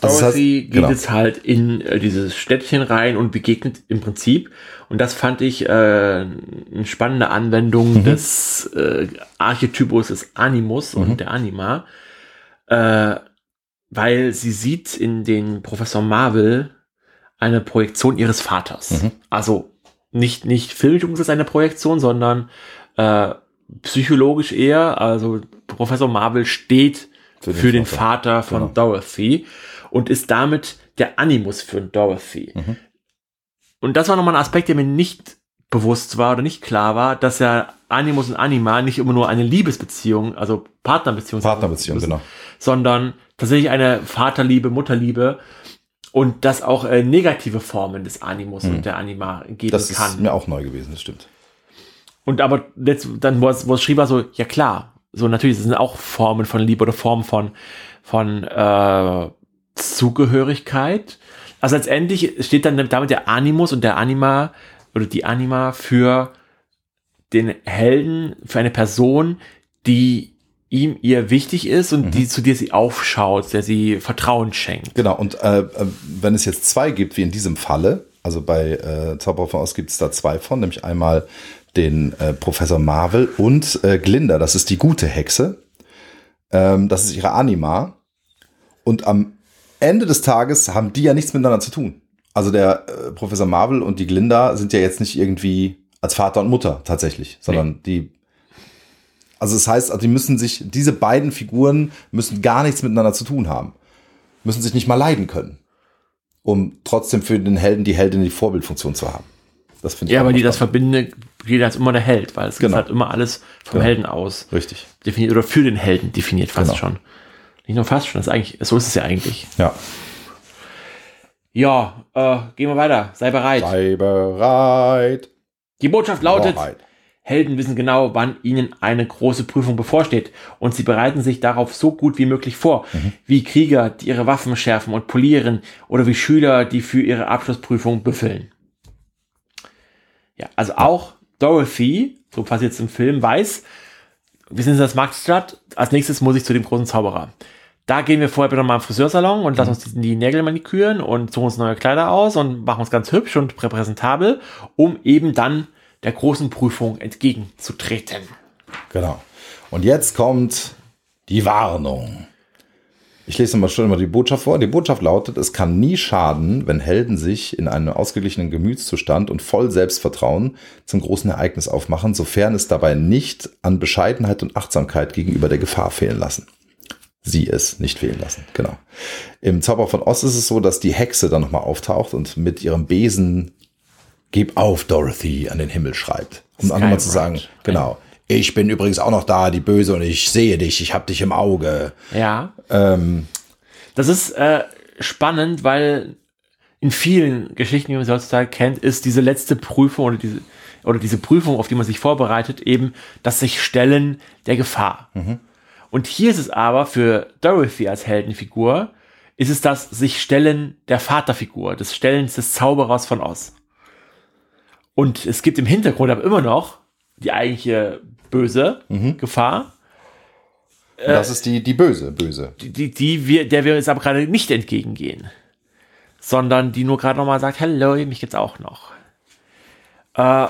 das Dorothy heißt- geht genau. jetzt halt in äh, dieses Städtchen rein und begegnet im Prinzip, und das fand ich äh, eine spannende Anwendung Mhm. des äh, Archetypus des Animus Mhm. und der Anima, äh, weil sie sieht in den Professor Marvel eine Projektion ihres Vaters. Mhm. Also nicht, nicht filmisch umgesetzt eine Projektion, sondern äh, psychologisch eher. Also Professor Marvel steht Für für den den, Vater. Vater, von Genau. Dorothy und ist damit der Animus für Dorothy. Mhm. Und das war nochmal ein Aspekt, der mir nicht bewusst war oder nicht klar war, dass ja Animus und Anima nicht immer nur eine Liebesbeziehung, also Partnerbeziehung, Partnerbeziehung, genau. sondern tatsächlich eine Vaterliebe, Mutterliebe und dass auch äh, negative Formen des Animus und der Anima geben Mhm. Das ist kann. mir auch neu gewesen, das stimmt. Und aber letzt, dann, wo es, wo es schrieb, war so, ja klar, so natürlich, das sind auch Formen von Liebe oder Formen von, von äh, Zugehörigkeit. Also letztendlich steht dann damit der Animus und der Anima oder die Anima für den Helden, für eine Person, die ihm ihr wichtig ist und die zu dir sie aufschaut, der sie Vertrauen schenkt. Genau, und äh, äh, wenn es jetzt zwei gibt, wie in diesem Falle, also bei äh, Zauberer von Oz gibt es da zwei von, nämlich einmal den äh, Professor Marvel und äh, Glinda, das ist die gute Hexe. Ähm, das ist ihre Anima. Und am Ende des Tages haben die ja nichts miteinander zu tun. Also der äh, Professor Marvel und die Glinda sind ja jetzt nicht irgendwie als Vater und Mutter tatsächlich, sondern die also das heißt, also die müssen sich, diese beiden Figuren müssen gar nichts miteinander zu tun haben. Müssen sich nicht mal leiden können. Um trotzdem für den Helden die Heldin die Vorbildfunktion zu haben. Das finde ich Ja, aber die das verbinde, geht als immer der Held, weil es Genau. ist halt immer alles vom Genau. Helden aus. Richtig. Definiert oder für den Helden definiert fast Genau. schon. Nicht nur fast schon, das ist eigentlich, so ist es ja eigentlich. Ja. Ja, äh, gehen wir weiter. Sei bereit. Sei bereit. Die Botschaft lautet, Bereit. Helden wissen genau, wann ihnen eine große Prüfung bevorsteht und sie bereiten sich darauf so gut wie möglich vor, wie Krieger, die ihre Waffen schärfen und polieren oder wie Schüler, die für ihre Abschlussprüfung büffeln. Ja, also auch Dorothy, so passiert es im Film, weiß, wir sind in das Marktstadt, als nächstes muss ich zu dem großen Zauberer. Da gehen wir vorher bitte mal im Friseursalon und lassen uns die, die Nägel maniküren und suchen uns neue Kleider aus und machen uns ganz hübsch und repräsentabel, um eben dann der großen Prüfung entgegenzutreten. Genau. Und jetzt kommt die Warnung. Ich lese mal schon mal die Botschaft vor. Die Botschaft lautet, es kann nie schaden, wenn Helden sich in einem ausgeglichenen Gemütszustand und voll Selbstvertrauen zum großen Ereignis aufmachen, sofern es dabei nicht an Bescheidenheit und Achtsamkeit gegenüber der Gefahr fehlen lassen. Sie es nicht fehlen lassen, genau. Im Zauber von Oz ist es so, dass die Hexe dann nochmal auftaucht und mit ihrem Besen Gib auf, Dorothy, an den Himmel schreibt. Um nochmal zu sagen, genau. Ich bin übrigens auch noch da, die Böse, und ich sehe dich, ich hab dich im Auge. Ja. Ähm, Das ist äh, spannend, weil in vielen Geschichten, die man heutzutage kennt, ist diese letzte Prüfung oder diese, oder diese Prüfung, auf die man sich vorbereitet, eben das sich Stellen der Gefahr. Und hier ist es aber für Dorothy als Heldenfigur, ist es das sich Stellen der Vaterfigur, des Stellens des Zauberers von Oz. Und es gibt im Hintergrund aber immer noch die eigentliche böse Gefahr, das ist die, die Böse, Böse. die, die, die wir, der wir jetzt aber gerade nicht entgegengehen, sondern die nur gerade nochmal sagt, hallo, mich gibt's auch noch. Äh,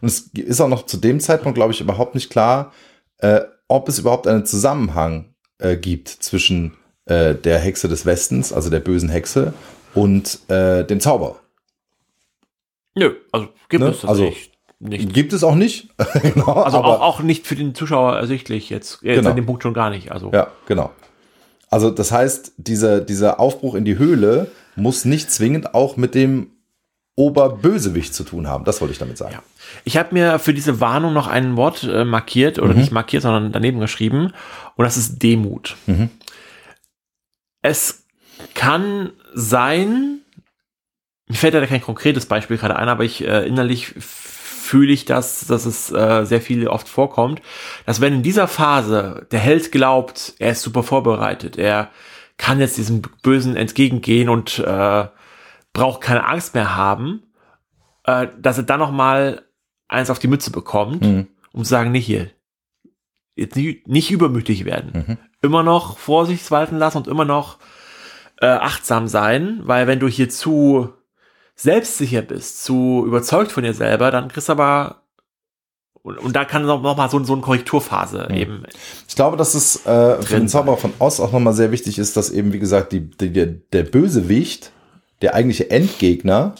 Und es ist auch noch zu dem Zeitpunkt, glaube ich, überhaupt nicht klar, äh, ob es überhaupt einen Zusammenhang äh, gibt zwischen äh, der Hexe des Westens, also der bösen Hexe, und äh, dem Zauberer. nö, also gibt Ne? es das Also, nicht. Nicht. Gibt es auch nicht. genau, Also auch, auch nicht für den Zuschauer ersichtlich jetzt. Jetzt Genau. an dem Punkt schon gar nicht. Also Ja, genau. Also das heißt, dieser, dieser Aufbruch in die Höhle muss nicht zwingend auch mit dem Oberbösewicht zu tun haben. Das wollte ich damit sagen. Ja. Ich habe mir für diese Warnung noch ein Wort äh, markiert, oder nicht markiert, sondern daneben geschrieben. Und das ist Demut. Es kann sein, mir fällt leider kein konkretes Beispiel gerade ein, aber ich äh, innerlich fühle ich das, dass es äh, sehr viel oft vorkommt, dass wenn in dieser Phase der Held glaubt, er ist super vorbereitet, er kann jetzt diesem Bösen entgegengehen und äh, braucht keine Angst mehr haben, äh, dass er dann noch mal eins auf die Mütze bekommt, Mhm. um zu sagen, nee, hier, jetzt nicht, nicht übermütig werden. Mhm. Immer noch Vorsicht walten lassen und immer noch äh, achtsam sein, weil wenn du hier zu selbstsicher bist, zu überzeugt von dir selber, dann kriegst du aber und, und da kann noch, noch mal so, so eine Korrekturphase Mhm. eben. Ich glaube, dass es äh, für den Zauberer von Oz auch nochmal sehr wichtig ist, dass eben, wie gesagt, die, die, der, Bösewicht, der eigentliche Endgegner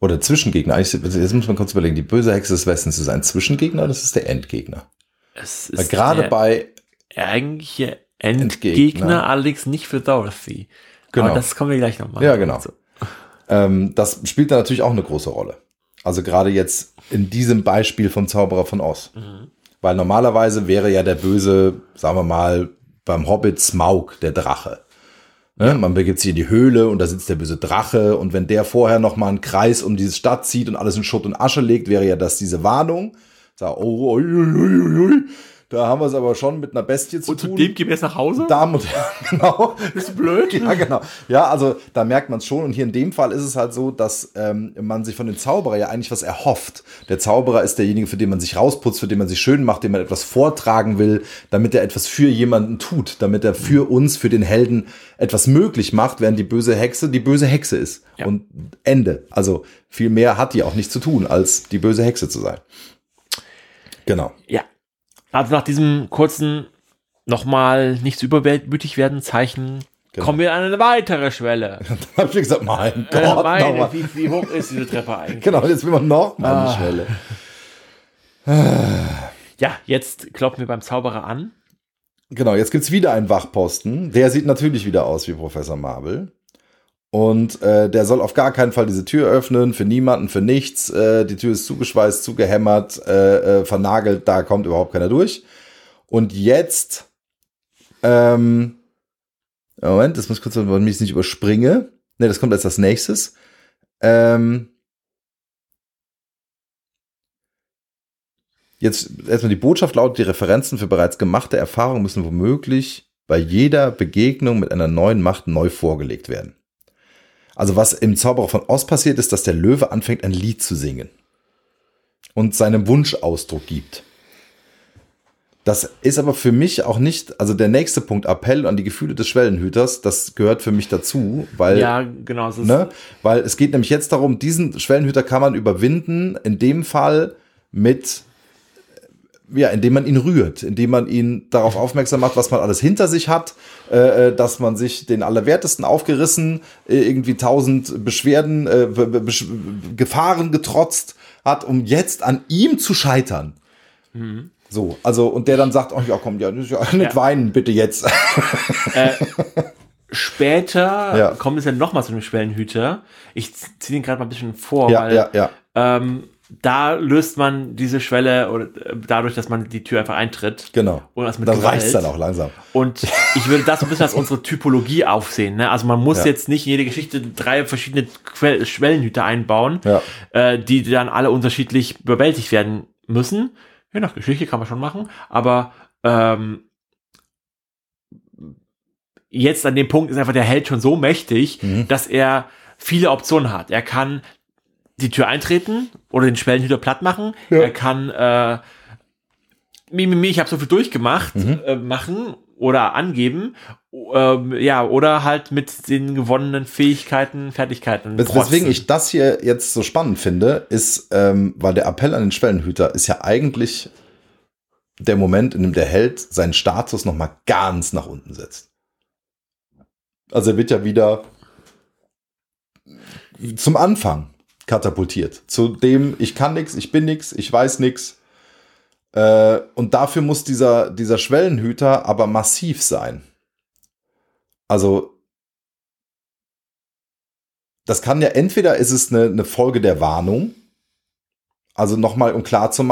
oder Zwischengegner, eigentlich, jetzt muss man kurz überlegen, die böse Hexe des Westens ist ein Zwischengegner, das ist der Endgegner. Es Weil ist gerade der bei, eigentliche Endgegner, Endgegner. allerdings nicht für Dorothy. Genau. Aber das kommen wir gleich nochmal. Ja, genau. Ähm, das spielt da natürlich auch eine große Rolle. Also gerade jetzt in diesem Beispiel vom Zauberer von Oz. Weil normalerweise wäre ja der Böse, sagen wir mal, beim Hobbit Smaug, der Drache. Ne? Man begibt sich in die Höhle und da sitzt der böse Drache und wenn der vorher noch mal einen Kreis um diese Stadt zieht und alles in Schutt und Asche legt, wäre ja das diese Warnung. Sag, oh, ui, ui, ui, da haben wir es aber schon mit einer Bestie zu Und zu tun. dem gehen wir jetzt nach Hause? Damen und Herren, genau. ist blöd. Ja, genau. Ja, also da merkt man es schon. Und hier in dem Fall ist es halt so, dass ähm, man sich von dem Zauberer ja eigentlich was erhofft. Der Zauberer ist derjenige, für den man sich rausputzt, für den man sich schön macht, dem man etwas vortragen will, damit er etwas für jemanden tut, damit er für uns, für den Helden etwas möglich macht, während die böse Hexe die böse Hexe ist. Ja. Und Ende. Also viel mehr hat die auch nicht zu tun, als die böse Hexe zu sein. Genau. Ja. Also nach diesem kurzen nochmal nicht zu übermütig werden Zeichen Genau. kommen wir an eine weitere Schwelle. Dann habe ich gesagt, mein Äh, Gott, meine, nochmal. wie, wie hoch ist diese Treppe eigentlich? Genau, jetzt will man noch mal eine Ah. Schwelle. Ja, jetzt klopfen wir beim Zauberer an. Genau, jetzt gibt's wieder einen Wachposten. Der sieht natürlich wieder aus wie Professor Marvel. Und äh, der soll auf gar keinen Fall diese Tür öffnen, für niemanden, für nichts. Äh, die Tür ist zugeschweißt, zugehämmert, äh, äh, vernagelt, da kommt überhaupt keiner durch. Und jetzt, ähm, Moment, das muss kurz, damit ich es nicht überspringe. Ne, das kommt als das nächstes. Ähm, jetzt erstmal die Botschaft lautet, die Referenzen für bereits gemachte Erfahrungen müssen womöglich bei jeder Begegnung mit einer neuen Macht neu vorgelegt werden. Also was im Zauberer von Oz passiert ist, dass der Löwe anfängt ein Lied zu singen und seinem Wunsch Ausdruck gibt. Das ist aber für mich auch nicht, also der nächste Punkt, Appell an die Gefühle des Schwellenhüters, das gehört für mich dazu, weil, Ja, genau. Es ist, ne, weil es geht nämlich jetzt darum, diesen Schwellenhüter kann man überwinden, in dem Fall mit, ja, indem man ihn rührt, indem man ihn darauf aufmerksam macht, was man alles hinter sich hat, äh, äh, dass man sich den Allerwertesten aufgerissen, äh, irgendwie tausend Beschwerden, äh, Be Gefahren getrotzt hat, um jetzt an ihm zu scheitern. So, also, und der dann sagt, oh ja, komm, ja, nicht Ja. weinen, bitte jetzt. Später Ja. kommt es ja nochmal zu dem Schwellenhüter. Ich ziehe den gerade mal ein bisschen vor, ja, weil ja, ja. Ähm, da löst man diese Schwelle oder äh, dadurch, dass man die Tür einfach eintritt. Genau. Und das mit Dann Gewalt. reicht's dann auch langsam. Und ich würde das so ein bisschen als unsere Typologie aufsehen. Ne? Also man muss Ja. jetzt nicht in jede Geschichte drei verschiedene Que Schwellenhüter einbauen, Ja. äh, die dann alle unterschiedlich bewältigt werden müssen. Je nach Geschichte kann man schon machen, aber ähm, jetzt an dem Punkt ist einfach der Held schon so mächtig, Mhm. dass er viele Optionen hat. Er kann die Tür eintreten oder den Schwellenhüter platt machen. Ja. Er kann äh, mi, mi, mi, ich habe so viel durchgemacht, Mhm. äh, machen oder angeben. Ähm, ja, oder halt mit den gewonnenen Fähigkeiten, Fertigkeiten. Wes- protzen. Weswegen ich das hier jetzt so spannend finde, ist, ähm, weil der Appell an den Schwellenhüter ist ja eigentlich der Moment, in dem der Held seinen Status noch mal ganz nach unten setzt. Also er wird ja wieder zum Anfang katapultiert. Zu dem, ich kann nix, ich bin nix, ich weiß nix. Äh, und dafür muss dieser, dieser Schwellenhüter aber massiv sein. Also das kann ja entweder ist es eine, eine Folge der Warnung, also nochmal um klar zu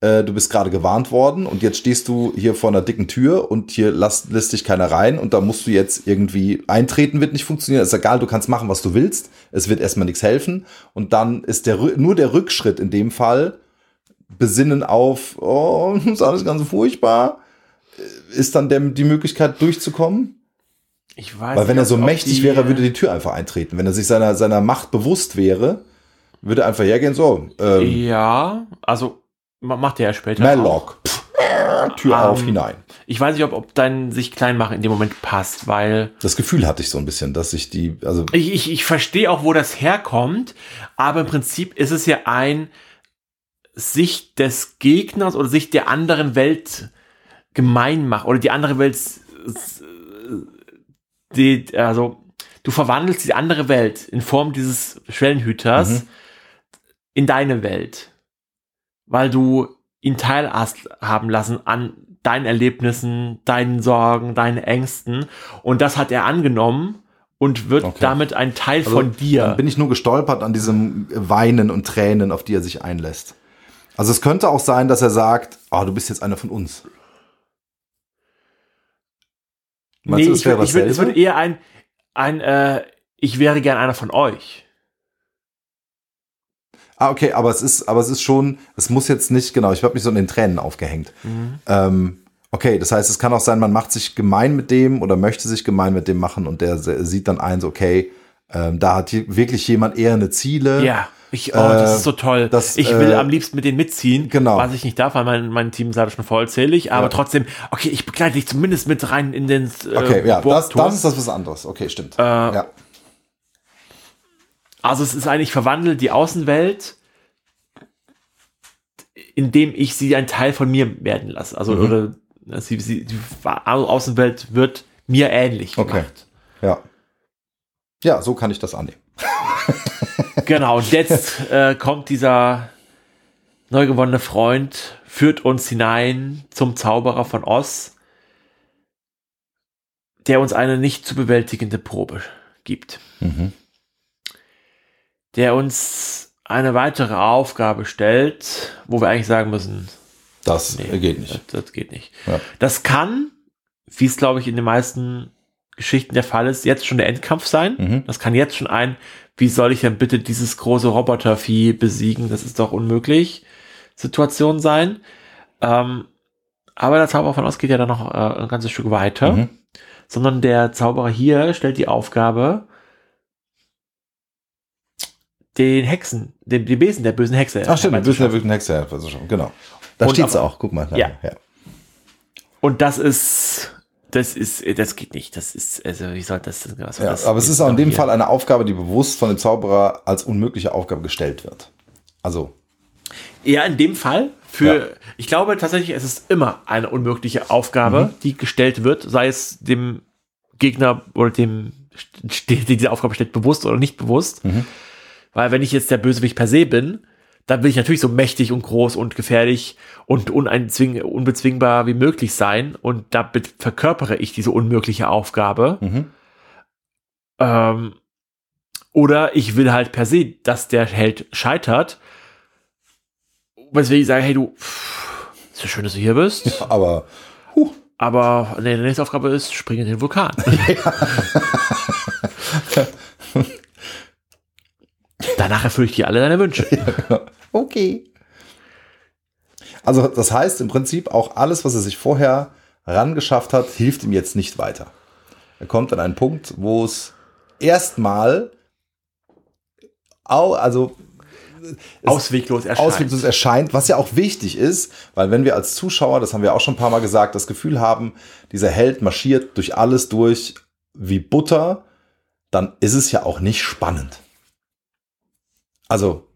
äh, du bist gerade gewarnt worden und jetzt stehst du hier vor einer dicken Tür und hier lässt, lässt dich keiner rein und da musst du jetzt irgendwie eintreten, wird nicht funktionieren. Ist egal, du kannst machen, was du willst. Es wird erstmal nichts helfen. Und dann ist der, nur der Rückschritt in dem Fall, besinnen auf, oh, ist alles ganz furchtbar, äh, ist dann der, die Möglichkeit durchzukommen. ich weiß Weil wenn er nicht, so ob mächtig wäre, würde die Tür einfach eintreten. Wenn er sich seiner, seiner Macht bewusst wäre, würde er einfach hergehen, so, ähm, Ja, also macht er ja später. Mallock, Tür Ähm, auf, hinein. Ich weiß nicht, ob, ob dein sich klein machen in dem Moment passt, weil Das Gefühl hatte ich so ein bisschen, dass ich die, also, ich, ich, ich verstehe auch, wo das herkommt, aber im Prinzip ist es ja ein Sicht des Gegners oder Sicht der anderen Welt gemein machen oder die andere Welt, die, also du verwandelst die andere Welt in Form dieses Schwellenhüters Mhm. in deine Welt, weil du ihn teilhaben lassen an deinen Erlebnissen, deinen Sorgen, deinen Ängsten und das hat er angenommen und wird Okay. damit ein Teil also von dir. Dann bin ich nur gestolpert an diesem Weinen und Tränen, auf die er sich einlässt. Also es könnte auch sein, dass er sagt, oh, du bist jetzt einer von uns. Meinst du, das ich wäre ich würd- es dasselbe? wird eher ein, ein äh, ich wäre gern einer von euch. Ah, okay, aber es ist, aber es ist schon, es muss jetzt nicht, genau, ich habe mich so in den Tränen aufgehängt. Mhm. Ähm, okay, das heißt, es kann auch sein, man macht sich gemein mit dem oder möchte sich gemein mit dem machen und der sieht dann ein, so, okay, ähm, da hat wirklich jemand eher eine Ziele. Ja, ich, oh, das Äh, ist so toll. das, ich will äh, am liebsten mit denen mitziehen, genau. was ich nicht darf, weil mein, mein Team ist leider schon vollzählig, aber Ja. trotzdem, okay, ich begleite dich zumindest mit rein in den äh, Okay, ja, das, dann ist das was anderes. Okay, stimmt. Äh, ja. Also es ist eigentlich verwandelt die Außenwelt, indem ich sie ein Teil von mir werden lasse. Also Mhm. oder äh, sie, sie, die Außenwelt wird mir ähnlich Okay. gemacht. Ja. Ja, so kann ich das annehmen. Genau, und jetzt äh, kommt dieser neu gewonnene Freund, führt uns hinein zum Zauberer von Oz, der uns eine nicht zu bewältigende Probe gibt, der uns eine weitere Aufgabe stellt, wo wir eigentlich sagen müssen, Das nee, geht nicht. Das, das geht nicht. Ja. Das kann, wie es glaube ich in den meisten Geschichten der Fall ist, jetzt schon der Endkampf sein. Mhm. Das kann jetzt schon ein, wie soll ich denn bitte dieses große Robotervieh besiegen? Das ist doch unmöglich. Situation sein. Ähm, aber der Zauberer von Oz geht ja dann noch äh, ein ganzes Stück weiter. Mhm. Sondern der Zauberer hier stellt die Aufgabe, den Hexen, den, den Besen der bösen Hexe. Ach stimmt, ja herbeizuschaffen. wirklich ein Hexer. also schon, Genau. Da Und steht's aber- auch. Guck mal. Ja. ja. Und das ist, das ist, das geht nicht. Das ist, also wie soll das denn? Was Ja, das aber es ist auch in dem hier? Fall eine Aufgabe, die bewusst von dem Zauberer als unmögliche Aufgabe gestellt wird. Also, Ja, in dem Fall für, Ja. ich glaube tatsächlich, es ist immer eine unmögliche Aufgabe, Mhm. die gestellt wird, sei es dem Gegner oder dem, der diese Aufgabe stellt, bewusst oder nicht bewusst. Mhm. Weil wenn ich jetzt der Bösewicht per se bin, dann will ich natürlich so mächtig und groß und gefährlich und unbezwingbar wie möglich sein und damit verkörpere ich diese unmögliche Aufgabe. mhm. Ähm, oder ich will halt per se, dass der Held scheitert. Weswegen ich sage, hey du, pff, ist ja schön, dass du hier bist, aber huh, aber nee, die nächste Aufgabe ist, spring in den Vulkan. Danach erfülle ich dir alle deine Wünsche. okay. Also, das heißt im Prinzip auch alles, was er sich vorher rangeschafft hat, hilft ihm jetzt nicht weiter. Er kommt an einen Punkt, wo es erstmal, au- also Ausweglos erscheint. ausweglos erscheint, was ja auch wichtig ist, weil wenn wir als Zuschauer, das haben wir auch schon ein paar Mal gesagt, das Gefühl haben, dieser Held marschiert durch alles durch wie Butter, dann ist es ja auch nicht spannend. Also,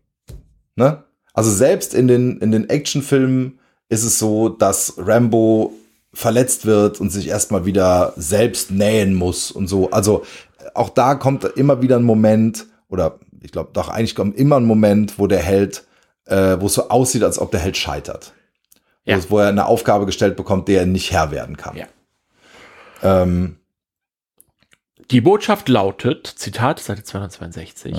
ne? Also selbst in den, in den Actionfilmen ist es so, dass Rambo verletzt wird und sich erstmal wieder selbst nähen muss und so. Also auch da kommt immer wieder ein Moment, oder ich glaube doch eigentlich kommt immer ein Moment, wo der Held, äh, wo es so aussieht, als ob der Held scheitert. Ja. Wo, er eine Aufgabe gestellt bekommt, der er nicht Herr werden kann. Ja. Ähm, Die Botschaft lautet, Zitat, Seite 262,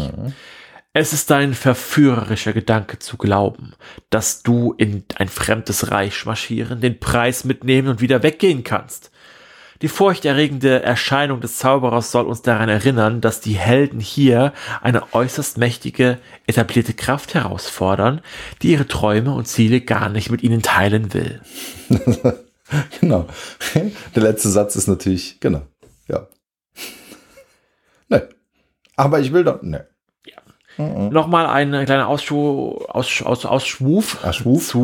es ist ein verführerischer Gedanke zu glauben, dass du in ein fremdes Reich marschieren, den Preis mitnehmen und wieder weggehen kannst. Die furchterregende Erscheinung des Zauberers soll uns daran erinnern, dass die Helden hier eine äußerst mächtige, etablierte Kraft herausfordern, die ihre Träume und Ziele gar nicht mit ihnen teilen will. genau. Der letzte Satz ist natürlich, genau. Ja. ne. Aber ich will doch, ne. Nochmal ein kleiner Ausschw Aus Aus Ausschwuf Ach, Schwuf, zu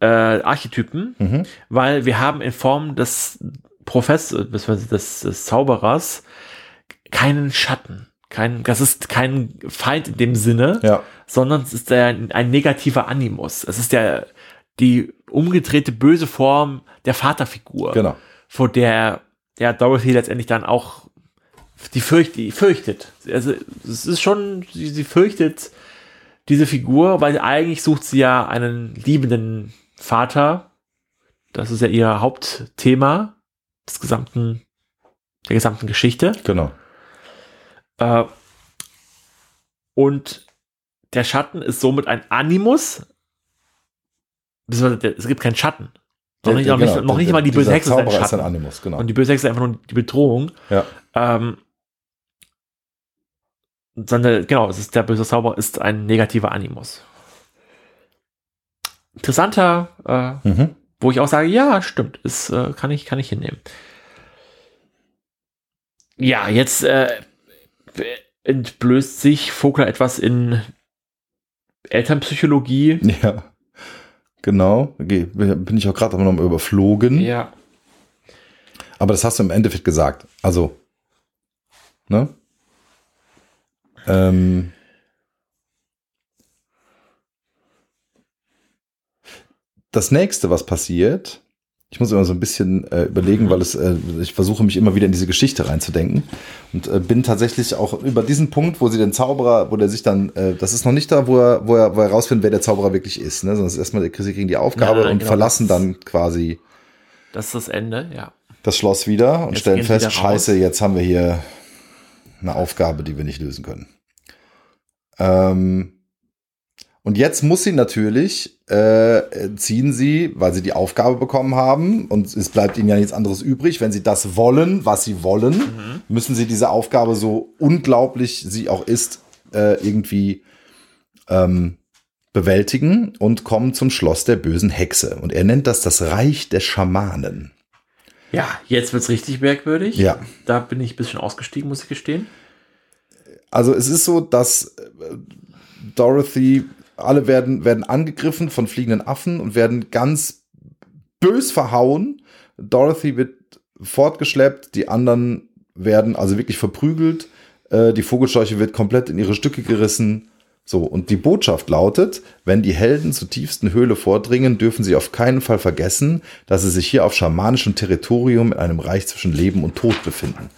äh, Archetypen, Mhm. weil wir haben in Form des Professors, beziehungsweise des, des Zauberers, keinen Schatten. Kein, das ist kein Feind in dem Sinne, Ja. sondern es ist ein, ein negativer Animus. Es ist der, die umgedrehte böse Form der Vaterfigur, Genau. vor der ja, Dorothy letztendlich dann auch die, fürcht, die fürchtet. Also es ist schon, sie, sie fürchtet diese Figur, weil eigentlich sucht sie ja einen liebenden Vater. Das ist ja ihr Hauptthema des gesamten, der gesamten Geschichte. Genau. Äh, und der Schatten ist somit ein Animus. Der- Es gibt keinen Schatten. Noch nicht, noch nicht, Genau. noch nicht mal die böse Hexe ist ein Zauberer ist ein Schatten. Animus, genau. Und die böse Hexe ist einfach nur die Bedrohung. ja. Ähm, sondern, genau, es ist der böse Zauber ist ein negativer Animus. Interessanter, äh, Mhm. wo ich auch sage, ja, stimmt, ist, äh, kann ich, kann ich hinnehmen. Ja, jetzt äh, entblößt sich Vogler etwas in Elternpsychologie. Ja. Genau. Okay. Bin ich auch gerade noch mal überflogen. Ja. Aber das hast du im Endeffekt gesagt. Also, ne? Ähm, das nächste, was passiert, ich muss immer so ein bisschen äh, überlegen, weil es, äh, ich versuche mich immer wieder in diese Geschichte reinzudenken und äh, bin tatsächlich auch über diesen Punkt, wo sie den Zauberer, wo der sich dann, äh, das ist noch nicht da, wo er, wo er, wo er rausfindet, wer der Zauberer wirklich ist, ne? sondern es ist erstmal, sie kriegen die Aufgabe Nein, und genau, verlassen dann quasi Das ist das Ende, ja. das Schloss wieder und Jetzt stellen fest, raus. scheiße, jetzt haben wir hier eine Aufgabe, die wir nicht lösen können. Ähm, und jetzt muss sie natürlich, äh, ziehen sie, weil sie die Aufgabe bekommen haben und es bleibt ihnen ja nichts anderes übrig, wenn sie das wollen, was sie wollen, mhm. müssen sie diese Aufgabe so unglaublich sie auch ist, äh, irgendwie ähm, bewältigen und kommen zum Schloss der bösen Hexe. Und er nennt das das Reich der Schamanen. Ja, jetzt wird's richtig merkwürdig. Ja. Da bin ich ein bisschen ausgestiegen, muss ich gestehen. Also es ist so, dass äh, Dorothy, alle werden, werden angegriffen von fliegenden Affen und werden ganz bös verhauen. Dorothy wird fortgeschleppt, die anderen werden also wirklich verprügelt. Äh, die Vogelscheuche wird komplett in ihre Stücke gerissen. So, und die Botschaft lautet, wenn die Helden zur tiefsten Höhle vordringen, dürfen sie auf keinen Fall vergessen, dass sie sich hier auf schamanischem Territorium in einem Reich zwischen Leben und Tod befinden.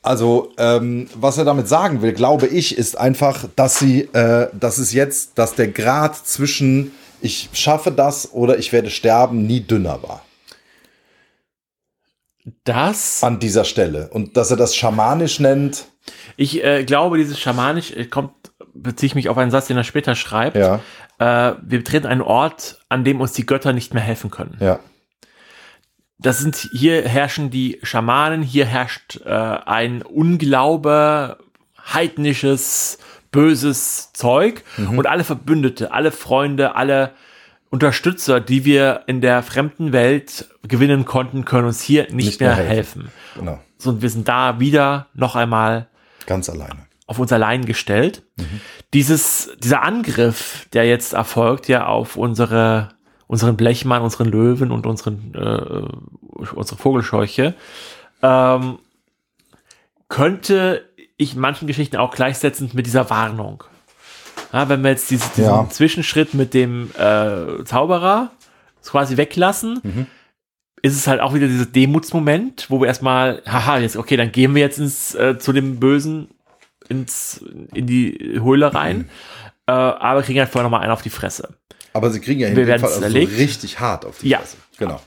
Also, ähm, was er damit sagen will, glaube ich, ist einfach, dass sie, äh, dass es jetzt, dass der Grad zwischen ich schaffe das oder ich werde sterben nie dünner war. Das an dieser Stelle und dass er das schamanisch nennt. Ich äh, glaube, dieses schamanisch äh, kommt beziehe ich mich auf einen Satz, den er später schreibt. Ja. Äh, wir betreten einen Ort, an dem uns die Götter nicht mehr helfen können. Ja. Das sind, hier herrschen die Schamanen, hier herrscht äh, ein Unglaube, heidnisches, böses Zeug mhm. und alle Verbündete, alle Freunde, alle Unterstützer, die wir in der fremden Welt gewinnen konnten, können uns hier nicht, nicht mehr, mehr, helfen. helfen. Genau. So, und wir sind da wieder noch einmal ganz alleine auf uns allein gestellt. Mhm. Dieses, dieser Angriff, der jetzt erfolgt, ja auf unsere, unseren Blechmann, unseren Löwen und unseren, äh, unsere Vogelscheuche, ähm, könnte ich in manchen Geschichten auch gleichsetzen mit dieser Warnung. Ja, wenn wir jetzt diesen, diesen ja. Zwischenschritt mit dem äh, Zauberer quasi weglassen, mhm. ist es halt auch wieder dieser Demutsmoment, wo wir erstmal, haha, jetzt, okay, dann gehen wir jetzt ins, äh, zu dem Bösen ins, in die Höhle rein, mhm. äh, aber kriegen halt vorher nochmal einen auf die Fresse. Aber sie kriegen ja in dem Fall also so richtig hart auf die ja. Fresse. Genau.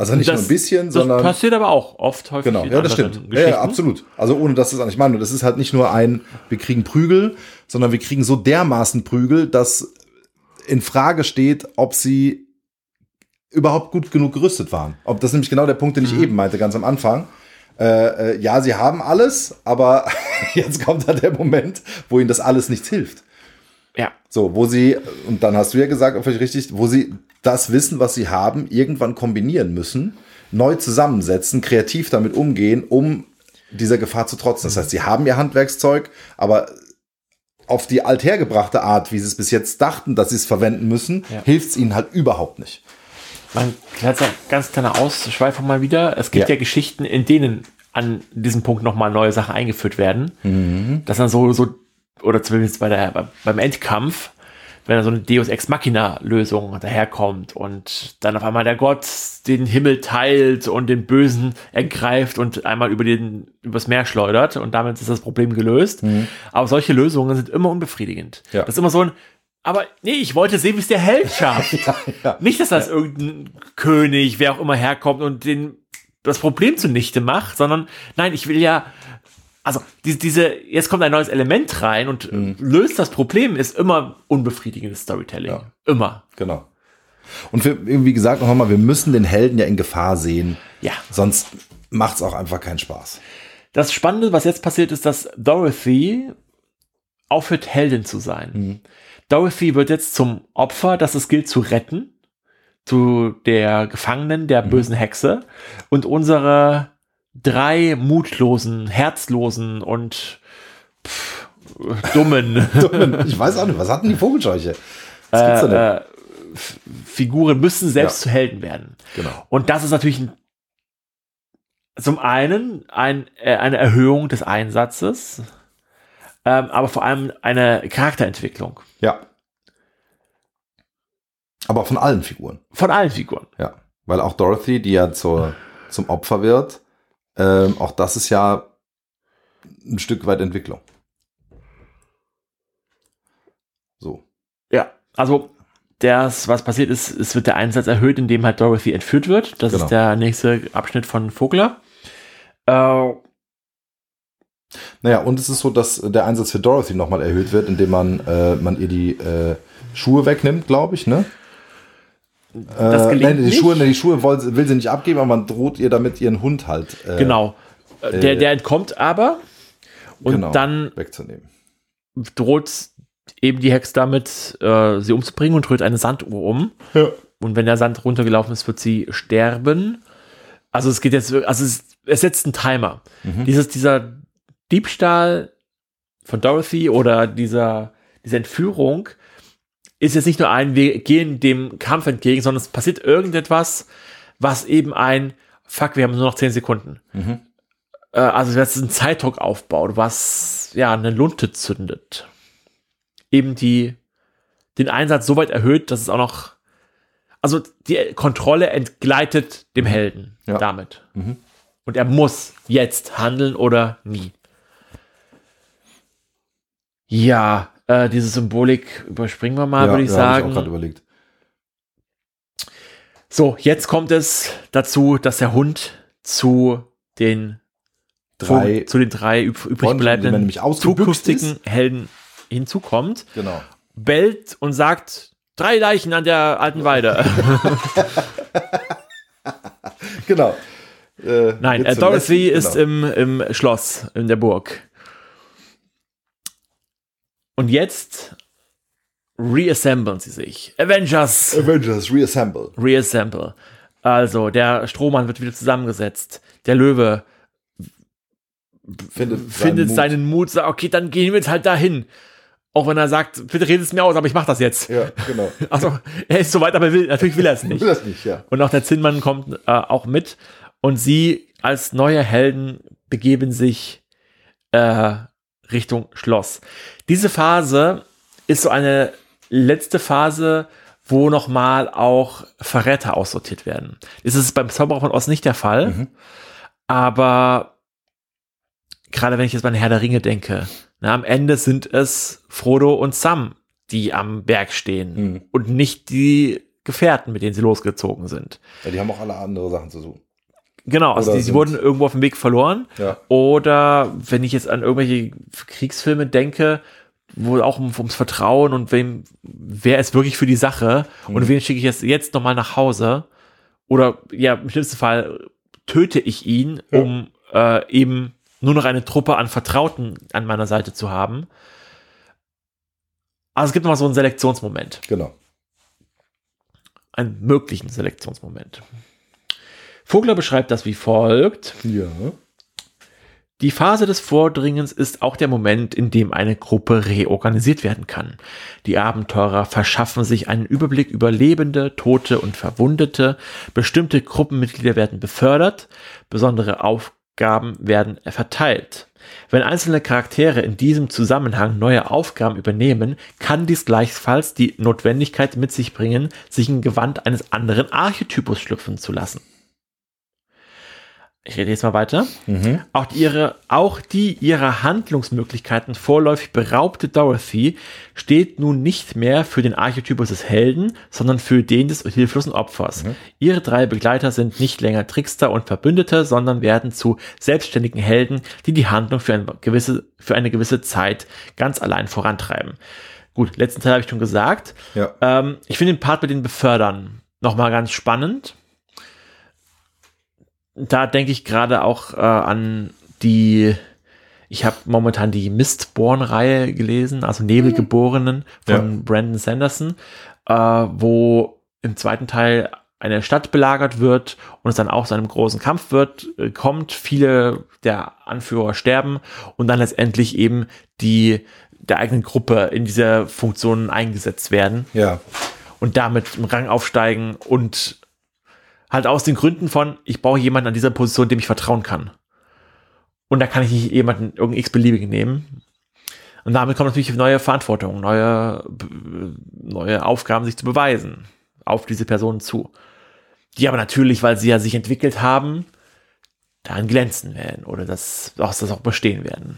Also nicht das, nur ein bisschen, sondern. Das passiert aber auch oft häufig. Genau, ja, das stimmt. Ja, ja, absolut. Also ohne dass das auch nicht meine. Das ist halt nicht nur ein, wir kriegen Prügel, sondern wir kriegen so dermaßen Prügel, dass in Frage steht, ob sie überhaupt gut genug gerüstet waren. Ob das nämlich genau der Punkt, den ich mhm. eben meinte, ganz am Anfang. Äh, äh, ja, sie haben alles, aber jetzt kommt da der Moment, wo ihnen das alles nichts hilft. Ja. So, wo sie, und dann hast du ja gesagt, ich richtig, wo sie das Wissen, was sie haben, irgendwann kombinieren müssen, neu zusammensetzen, kreativ damit umgehen, um dieser Gefahr zu trotzen. Das heißt, sie haben ihr Handwerkszeug, aber auf die althergebrachte Art, wie sie es bis jetzt dachten, dass sie es verwenden müssen, ja. hilft es ihnen halt überhaupt nicht. Mein ganz kleiner Ausschweifung mal wieder. Es gibt ja, ja Geschichten, in denen an diesem Punkt nochmal neue Sachen eingeführt werden. Mhm. Das dann so, so, oder zumindest bei der, beim Endkampf, wenn dann so eine Deus Ex Machina Lösung daherkommt und dann auf einmal der Gott den Himmel teilt und den Bösen ergreift und einmal über den, übers Meer schleudert und damit ist das Problem gelöst. Mhm. Aber solche Lösungen sind immer unbefriedigend. Ja. Das ist immer so ein, aber nee, ich wollte sehen, wie es der Held schafft. ja, ja. Nicht, dass das irgendein König, wer auch immer herkommt und den das Problem zunichte macht, sondern nein, ich will ja, also die, diese, jetzt kommt ein neues Element rein und mhm. löst das Problem, ist immer unbefriedigendes Storytelling. Ja. Immer. Genau. Und wir, wie gesagt, noch einmal, wir müssen den Helden ja in Gefahr sehen. Ja. Sonst macht es auch einfach keinen Spaß. Das Spannende, was jetzt passiert, ist, dass Dorothy aufhört, Heldin zu sein. Mhm. Dorothy wird jetzt zum Opfer, das es gilt zu retten zu der Gefangenen, der mhm. bösen Hexe und unsere drei mutlosen, herzlosen und pff, dummen. dummen. Ich weiß auch nicht, was hatten die Vogelscheuche? Was äh, äh, Figuren müssen selbst ja. zu Helden werden. Genau. Und das ist natürlich ein, zum einen ein, äh, eine Erhöhung des Einsatzes, ähm, aber vor allem eine Charakterentwicklung. Ja. Aber von allen Figuren. Von allen Figuren. Ja. Weil auch Dorothy, die ja zur, zum Opfer wird, ähm, auch das ist ja ein Stück weit Entwicklung. So. Ja, also das, was passiert ist, es wird der Einsatz erhöht, indem halt Dorothy entführt wird. Das genau. ist der nächste Abschnitt von Vogler. Äh, Naja, und es ist so, dass der Einsatz für Dorothy nochmal erhöht wird, indem man, äh, man ihr die äh, Schuhe wegnimmt, glaube ich, ne? Das Äh, gelingt nein, die nicht. Schuhe, die Schuhe will, will sie nicht abgeben, aber man droht ihr damit ihren Hund halt äh, Genau. Äh, der, äh, der entkommt aber und genau, dann wegzunehmen. droht eben die Hex damit, äh, sie umzubringen und rührt eine Sanduhr um. Ja. Und wenn der Sand runtergelaufen ist, wird sie sterben. Also es geht jetzt, also es, es setzt einen Timer. Mhm. Dieses, dieser Diebstahl von Dorothy oder dieser, diese Entführung ist jetzt nicht nur ein, wir gehen dem Kampf entgegen, sondern es passiert irgendetwas, was eben ein, fuck, wir haben nur noch 10 Sekunden. Mhm. Äh, also das ist ein Zeitdruck aufbaut, was ja eine Lunte zündet. Eben die, den Einsatz so weit erhöht, dass es auch noch, also die Kontrolle entgleitet dem Helden Ja. damit. Mhm. Und er muss jetzt handeln oder nie. Ja, äh, diese Symbolik überspringen wir mal, ja, würde ich ja, hab sagen. Ich auch gerade überlegt. so, jetzt kommt es dazu, dass der Hund zu den Drei zu den drei üb übrig bleibenden zukünftigen Helden hinzukommt, Genau. bellt und sagt, drei Leichen an der alten Weide. Genau. Äh, Nein, äh, Dorothy letzten- ist genau. im, im Schloss, in der Burg. Und jetzt reassemblen sie sich. Avengers Avengers Reassemble. reassemble. Also, der Strohmann wird wieder zusammengesetzt. Der Löwe Findet, findet Mut. seinen Mut, sagt, okay, dann gehen wir jetzt halt dahin. Auch wenn er sagt, bitte redet es mir aus, aber ich mach das jetzt. Ja, genau. Also, er ist soweit, aber will, natürlich will er es Ich nicht. will das nicht, ja. Und auch der Zinnmann kommt äh, auch mit. Und sie als neue Helden begeben sich äh, Richtung Schloss. Diese Phase ist so eine letzte Phase, wo nochmal auch Verräter aussortiert werden. Das ist beim Zauberer von Ost nicht der Fall. Mhm. Aber gerade wenn ich jetzt an Herr der Ringe denke, na, am Ende sind es Frodo und Sam, die am Berg stehen Mhm. und nicht die Gefährten, mit denen sie losgezogen sind. ja. Die haben auch alle andere Sachen zu tun. Genau, also die, sie wurden irgendwo auf dem Weg verloren. Ja. Oder wenn ich jetzt an irgendwelche Kriegsfilme denke, wo auch um, ums Vertrauen und wem, wer ist wirklich für die Sache und wen schicke ich jetzt, jetzt nochmal nach Hause? Oder ja, im schlimmsten Fall töte ich ihn, Ja. um äh, eben nur noch eine Truppe an Vertrauten an meiner Seite zu haben. Also es gibt noch so einen Selektionsmoment Genau. einen möglichen Selektionsmoment. Vogler beschreibt das wie folgt. Ja. Die Phase des Vordringens ist auch der Moment, in dem eine Gruppe reorganisiert werden kann. Die Abenteurer verschaffen sich einen Überblick über Lebende, Tote und Verwundete. Bestimmte Gruppenmitglieder werden befördert. Besondere Aufgaben werden verteilt. Wenn einzelne Charaktere in diesem Zusammenhang neue Aufgaben übernehmen, kann dies gleichfalls die Notwendigkeit mit sich bringen, sich im Gewand eines anderen Archetypus schlüpfen zu lassen. Ich rede jetzt mal weiter. Mhm. Auch die, ihre, auch die ihrer Handlungsmöglichkeiten vorläufig beraubte Dorothy steht nun nicht mehr für den Archetypus des Helden, sondern für den des hilflosen Opfers. Ihre drei Begleiter sind nicht länger Trickster und Verbündete, sondern werden zu selbstständigen Helden, die die Handlung für eine gewisse, für eine gewisse Zeit ganz allein vorantreiben. Gut, letzten Teil habe ich schon gesagt. Ja. Ähm, ich finde den Part mit den Befördern nochmal ganz spannend. Da denke ich gerade auch äh, an die, ich habe momentan die Mistborn-Reihe gelesen, also Nebelgeborenen von Brandon Sanderson, äh, wo im zweiten Teil eine Stadt belagert wird und es dann auch zu einem großen Kampf wird, äh, kommt, viele der Anführer sterben und dann letztendlich eben die der eigenen Gruppe in diese Funktionen eingesetzt werden. Ja. und damit im Rang aufsteigen und halt aus den Gründen von, ich brauche jemanden an dieser Position, dem ich vertrauen kann. Und da kann ich nicht jemanden irgendeinen x-beliebigen nehmen. Und damit kommt natürlich neue Verantwortung, neue, neue Aufgaben, sich zu beweisen auf diese Personen zu. Die aber natürlich, weil sie ja sich entwickelt haben, darin glänzen werden oder das, auch, das auch bestehen werden.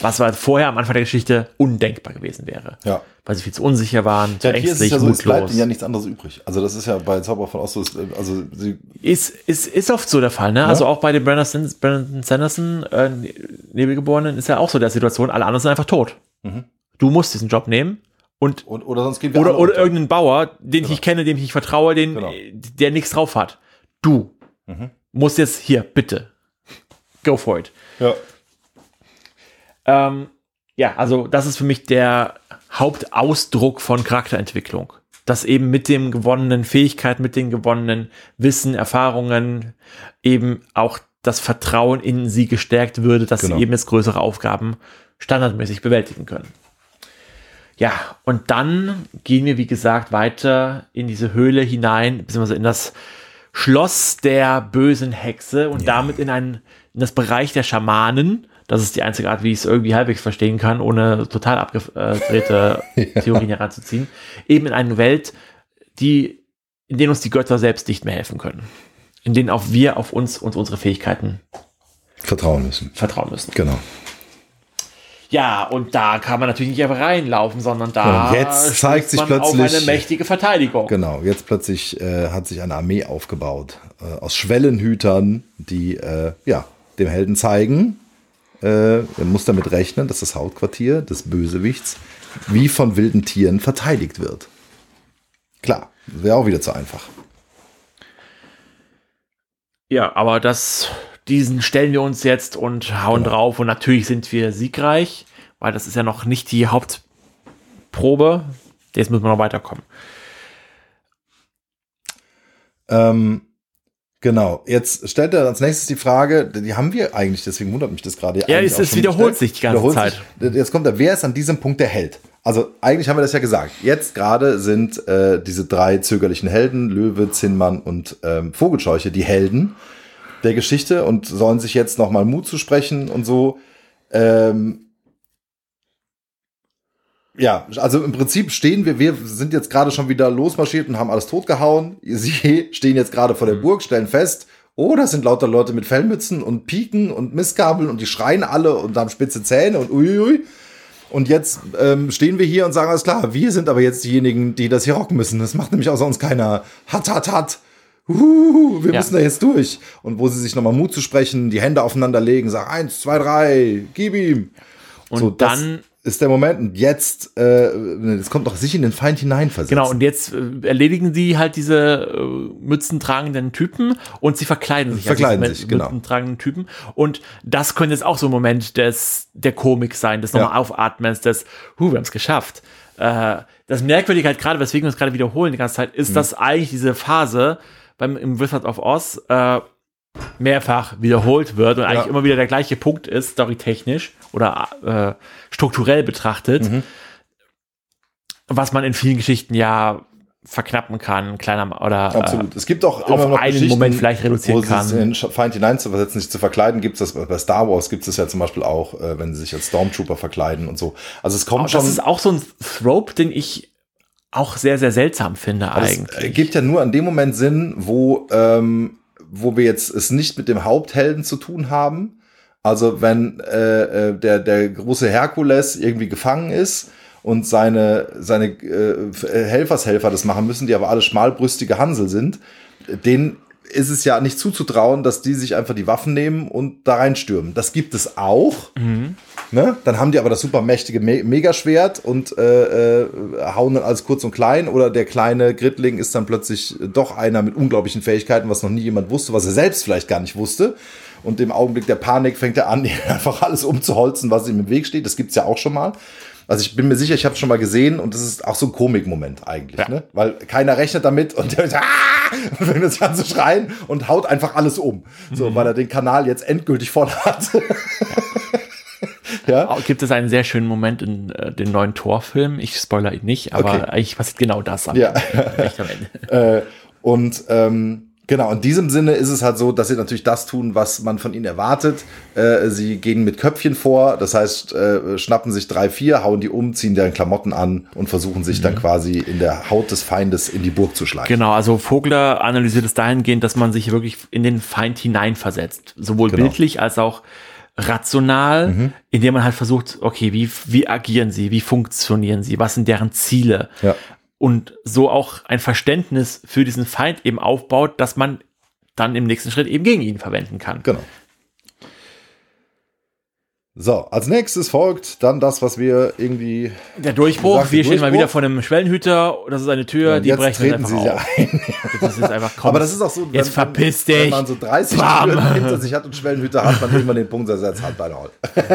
Was war vorher am Anfang der Geschichte undenkbar gewesen wäre. Ja. Weil sie viel zu unsicher waren, zu Ja, hier ist es ängstlich, ja so, es bleibt mutlos. ihnen ja nichts anderes übrig. Also das ist ja bei Zauberer von so, äh, also sie, Ist, ist, ist oft so der Fall, ne? Also auch bei den Brandon, Brandon Sanderson, äh, Nebelgeborenen, ist ja auch so der Situation, alle anderen sind einfach tot. Mhm. Du musst diesen Job nehmen und und, oder sonst wir oder, oder irgendeinen Bauer, den ich nicht kenne, dem ich nicht vertraue, den, Genau. der nichts drauf hat. Du Mhm. musst jetzt hier, bitte. Go for it. Ja. Ähm, ja, also das ist für mich der Hauptausdruck von Charakterentwicklung. Dass eben mit dem gewonnenen Fähigkeit, mit den gewonnenen Wissen, Erfahrungen eben auch das Vertrauen in sie gestärkt würde, dass Genau. sie eben jetzt größere Aufgaben standardmäßig bewältigen können. Ja, und dann gehen wir, wie gesagt, weiter in diese Höhle hinein, beziehungsweise in das Schloss der bösen Hexe und damit in, ein, in das Bereich der Schamanen. Das ist die einzige Art, wie ich es irgendwie halbwegs verstehen kann, ohne total abgedrehte Theorien heranzuziehen. Eben in eine Welt, die, in denen uns die Götter selbst nicht mehr helfen können. In denen auch wir auf uns und unsere Fähigkeiten Vertrauen müssen. vertrauen müssen. Genau. Ja, und da kann man natürlich nicht einfach reinlaufen, sondern da Und jetzt zeigt sich plötzlich- auf eine mächtige Verteidigung. Genau, jetzt plötzlich äh, hat sich eine Armee aufgebaut äh, aus Schwellenhütern, die äh, ja, dem Helden zeigen, äh, er muss damit rechnen, dass das Hauptquartier des Bösewichts wie von wilden Tieren verteidigt wird. Klar, wäre auch wieder zu einfach. Ja, aber das, diesen stellen wir uns jetzt und hauen Genau. drauf und natürlich sind wir siegreich, weil das ist ja noch nicht die Hauptprobe. Jetzt müssen wir noch weiterkommen. Ähm, genau, jetzt stellt er als nächstes die Frage, die haben wir eigentlich, deswegen wundert mich das gerade. Ja, es- es wiederholt sich die ganze Wiederholt Zeit. Sich. Jetzt kommt er, wer ist an diesem Punkt der Held? Also eigentlich haben wir das ja gesagt. Jetzt gerade sind äh, diese drei zögerlichen Helden, Löwe, Zinnmann und ähm, Vogelscheuche, die Helden der Geschichte und sollen sich jetzt nochmal Mut zu sprechen und so. Ähm, ja, also im Prinzip stehen wir, wir sind jetzt gerade schon wieder losmarschiert und haben alles totgehauen. Sie stehen jetzt gerade vor der Burg, stellen fest, oh, das sind lauter Leute mit Fellmützen und Piken und Mistgabeln und die schreien alle und haben spitze Zähne und uiui. Und jetzt ähm, stehen wir hier und sagen, alles klar, wir sind aber jetzt diejenigen, die das hier rocken müssen. Das macht nämlich außer uns keiner. Hat, hat, hat. Uhuhu, wir Ja. müssen da jetzt durch. Und wo sie sich nochmal Mut zu sprechen, die Hände aufeinander legen, sagen, eins, zwei, drei, gib ihm. Und So, dann, ist der Moment. Und jetzt, äh, es kommt doch sich in den Feind hineinversetzen. genau, und jetzt äh, erledigen sie halt diese äh, mützentragenden Typen und sie verkleiden sich. Verkleiden diese sich, genau. Mützentragenden Typen. Und das könnte jetzt auch so ein Moment des, der Komik sein, des nochmal Ja. Aufatmens, des, hu, wir haben es geschafft. Äh, das Merkwürdige halt gerade, weswegen wir uns gerade wiederholen die ganze Zeit, ist, Mhm. dass eigentlich diese Phase beim, im Wizard of Oz äh, mehrfach wiederholt wird und eigentlich Ja. immer wieder der gleiche Punkt ist, storytechnisch oder äh, strukturell betrachtet, Mhm. was man in vielen Geschichten ja verknappen kann, kleiner oder Absolut. Es gibt auch auf einen Moment vielleicht reduzieren kann. es in Feind hineinzuversetzen, sich zu verkleiden, gibt es das bei Star Wars gibt es ja zum Beispiel auch, äh, wenn sie sich als Stormtrooper verkleiden und so. Also es kommt Aber schon. das ist auch so ein Thrope, den ich auch sehr, sehr seltsam finde Aber es eigentlich. ergibt ja nur an dem Moment Sinn, wo, ähm, wo wir jetzt es nicht mit dem Haupthelden zu tun haben. Also wenn äh, äh, der, der große Herkules irgendwie gefangen ist und seine, seine äh, Helfershelfer das machen müssen, die aber alle schmalbrüstige Hansel sind, denen ist es ja nicht zuzutrauen, dass die sich einfach die Waffen nehmen und da reinstürmen. Das gibt es auch. Ne? Dann haben die aber das super mächtige Me Megaschwert und äh, äh, hauen dann alles kurz und klein. Oder der kleine Gritling ist dann plötzlich doch einer mit unglaublichen Fähigkeiten, was noch nie jemand wusste, was er selbst vielleicht gar nicht wusste. Und im Augenblick der Panik fängt er an, einfach alles umzuholzen, was ihm im Weg steht. Das gibt's ja auch schon mal. Also ich bin mir sicher, ich habe es schon mal gesehen und das ist auch so ein Komikmoment eigentlich, Ja. ne? Weil keiner rechnet damit und der ah! und fängt sich an zu schreien und haut einfach alles um. So, weil er den Kanal jetzt endgültig voll hat. ja. Auch Gibt es einen sehr schönen Moment in äh, den neuen Torfilm? Ich spoiler ihn nicht, aber Okay. eigentlich passiert genau das am, Ja. Ende. Äh, und ähm, genau, in diesem Sinne ist es halt so, dass sie natürlich das tun, was man von ihnen erwartet. Äh, sie gehen mit Köpfchen vor, das heißt, äh, schnappen sich drei, vier, hauen die um, ziehen deren Klamotten an und versuchen sich dann quasi in der Haut des Feindes in die Burg zu schleichen. Genau, also Vogler analysiert es dahingehend, dass man sich wirklich in den Feind hineinversetzt. Sowohl Genau. bildlich als auch rational, Mhm. indem man halt versucht, okay, wie, wie agieren sie, wie funktionieren sie, was sind deren Ziele? Ja. Und so auch ein Verständnis für diesen Feind eben aufbaut, dass man dann im nächsten Schritt eben gegen ihn verwenden kann. Genau. So, als nächstes folgt dann das, was wir irgendwie. Der Durchbruch, du wir stehen mal Durchbruch? wieder vor einem Schwellenhüter, das ist eine Tür, die jetzt brechen wir treten sie auf. ein. Das ist einfach komm, Aber das ist auch so, jetzt verpiss dich. wenn man so 30 Bam. Türen hinter sich hat und Schwellenhüter hat, man irgendwann den Punkt setzt, halt bei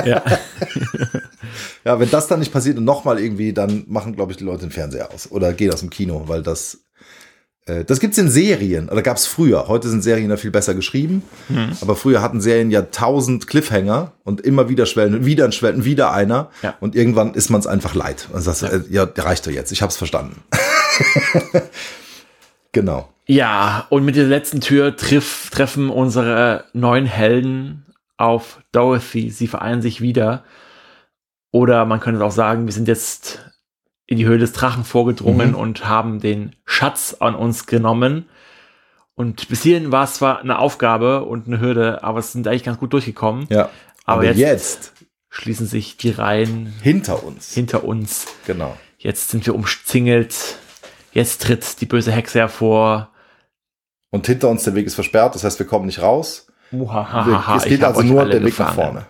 Ja. Ja, wenn das dann nicht passiert und nochmal irgendwie, dann machen, glaube ich, die Leute den Fernseher aus oder gehen aus dem Kino, weil das. Äh, Das gibt's in Serien, oder gab's früher. Heute sind Serien ja viel besser geschrieben. Mhm. Aber früher hatten Serien ja tausend Cliffhanger und immer wieder Schwellen, wieder ein Schwellen, wieder einer. Ja. Und irgendwann ist man es einfach leid. Und sagst, ja. Äh, ja, der reicht doch jetzt, ich hab's verstanden. genau. Ja, und mit dieser letzten Tür triff, treffen unsere neuen Helden auf Dorothy. Sie vereinen sich wieder. Oder man könnte auch sagen, wir sind jetzt in die Höhle des Drachen vorgedrungen Mhm. und haben den Schatz an uns genommen. Und bis hierhin war es zwar eine Aufgabe und eine Hürde, aber es sind eigentlich ganz gut durchgekommen. Ja. Aber Aber, jetzt- jetzt, Schließen sich die Reihen hinter uns. hinter uns. genau. Jetzt sind wir umzingelt. Jetzt tritt die böse Hexe hervor. Und hinter uns der Weg ist versperrt, das heißt, wir kommen nicht raus. Muhahaha, es geht also nur der Weg nach gefangen. vorne.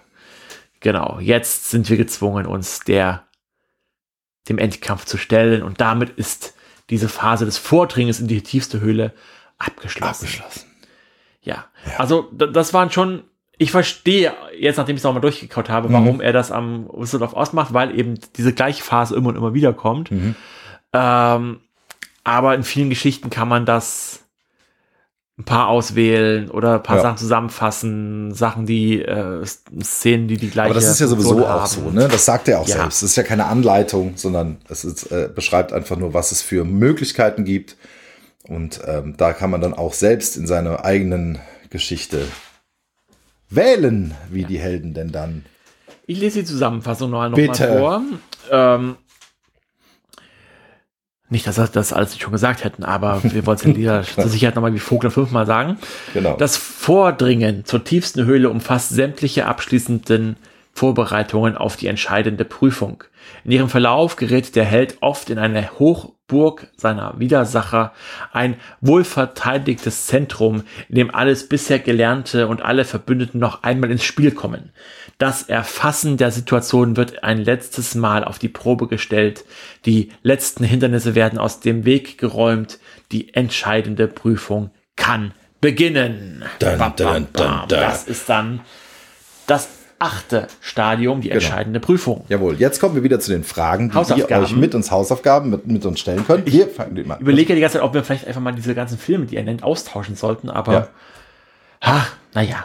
Genau, jetzt sind wir gezwungen, uns der dem Endkampf zu stellen und damit ist diese Phase des Vordringens in die tiefste Höhle abgeschlossen. Abgeschlossen. Ja. Also d- das waren schon. Ich verstehe jetzt, nachdem ich es nochmal durchgekaut habe, warum er das am Whistledoff ausmacht, weil eben diese gleiche Phase immer und immer wieder kommt. Mhm. Ähm, aber in vielen Geschichten kann man das ein paar auswählen oder ein paar Ja. Sachen zusammenfassen, Sachen, die äh, Szenen, die die gleiche. Aber das ist ja sowieso Funktion auch haben. so, ne? Das sagt er auch Ja. selbst. Das ist ja keine Anleitung, sondern es ist, äh, beschreibt einfach nur, was es für Möglichkeiten gibt. Und ähm, da kann man dann auch selbst in seiner eigenen Geschichte wählen, wie die Helden denn dann. Ich lese die Zusammenfassung noch, noch mal vor. Ähm, nicht, dass wir das alles nicht schon gesagt hätten, aber wir wollten es in dieser Sicherheit nochmal wie Vogler fünfmal sagen. Genau. Das Vordringen zur tiefsten Höhle umfasst sämtliche abschließenden Vorbereitungen auf die entscheidende Prüfung. In ihrem Verlauf gerät der Held oft in eine Hochburg seiner Widersacher, ein wohlverteidigtes Zentrum, in dem alles bisher Gelernte und alle Verbündeten noch einmal ins Spiel kommen. Das Erfassen der Situation wird ein letztes Mal auf die Probe gestellt. Die letzten Hindernisse werden aus dem Weg geräumt. Die entscheidende Prüfung kann beginnen. Dun, Bam, bam, bam. Das ist dann das achte Stadium, die entscheidende Prüfung. Jawohl, jetzt kommen wir wieder zu den Fragen, die ihr euch mit uns Hausaufgaben mit, mit uns stellen könnt. Hier fangen wir mal. Überlege ja die ganze Zeit, ob wir vielleicht einfach mal diese ganzen Filme, die er nennt, austauschen sollten, aber Ja. ha, naja.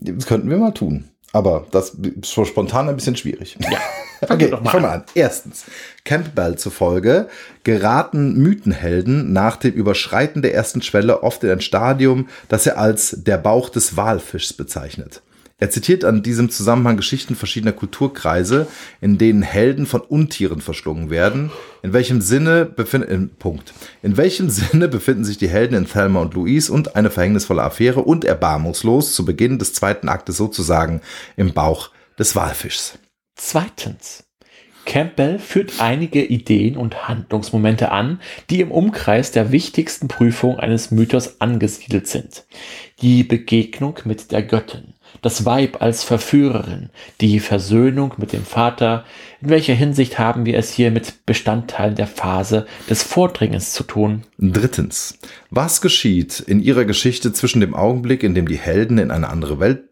Das könnten wir mal tun. Aber das ist so spontan ein bisschen schwierig. Ja. Okay, doch mal ich fange mal an. Erstens, Campbell zufolge geraten Mythenhelden nach dem Überschreiten der ersten Schwelle oft in ein Stadium, das er als der Bauch des Walfischs bezeichnet. Er zitiert an diesem Zusammenhang Geschichten verschiedener Kulturkreise, in denen Helden von Untieren verschlungen werden. In welchem Sinne befinden, Punkt. In welchem Sinne befinden sich die Helden in Thelma und Louise und eine verhängnisvolle Affäre und erbarmungslos zu Beginn des zweiten Aktes sozusagen im Bauch des Walfischs? Zweitens. Campbell führt einige Ideen und Handlungsmomente an, die im Umkreis der wichtigsten Prüfung eines Mythos angesiedelt sind. Die Begegnung mit der Göttin, das Weib als Verführerin, die Versöhnung mit dem Vater. In welcher Hinsicht haben wir es hier mit Bestandteilen der Phase des Vordringens zu tun? Drittens. Was geschieht in ihrer Geschichte zwischen dem Augenblick, in dem die Helden in eine andere Welt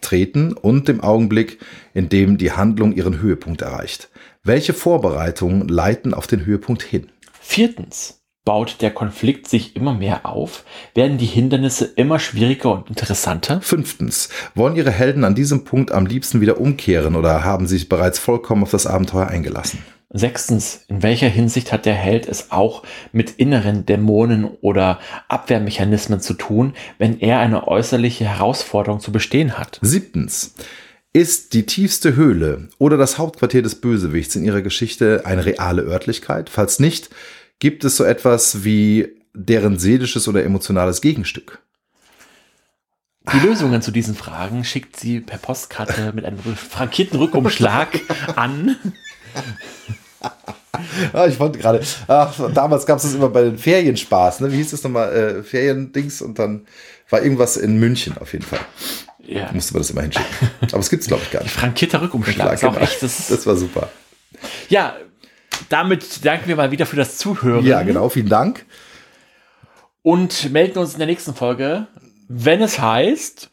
treten und dem Augenblick, in dem die Handlung ihren Höhepunkt erreicht? Welche Vorbereitungen leiten auf den Höhepunkt hin? Viertens. Baut der Konflikt sich immer mehr auf? Werden die Hindernisse immer schwieriger und interessanter? Fünftens. Wollen ihre Helden an diesem Punkt am liebsten wieder umkehren oder haben sich bereits vollkommen auf das Abenteuer eingelassen? Sechstens, in welcher Hinsicht hat der Held es auch mit inneren Dämonen oder Abwehrmechanismen zu tun, wenn er eine äußerliche Herausforderung zu bestehen hat? Siebtens. Ist die tiefste Höhle oder das Hauptquartier des Bösewichts in ihrer Geschichte eine reale Örtlichkeit? Falls nicht, gibt es so etwas wie deren seelisches oder emotionales Gegenstück? Die Lösungen zu diesen Fragen schickt sie per Postkarte mit einem frankierten Rückumschlag an. Ah, ich fand gerade, damals gab es das immer bei den Ferienspaß, ne? Wie hieß das nochmal? Äh, Feriendings und dann war irgendwas in München auf jeden Fall. Ja. Musste man das immer hinschicken. Aber es gibt es, glaube ich, gar nicht. Frankierter Rückumschlag Klar, genau. echt das. das war super. ja, damit danken wir mal wieder für das Zuhören. Ja, genau. Vielen Dank. Und melden uns in der nächsten Folge, wenn es heißt.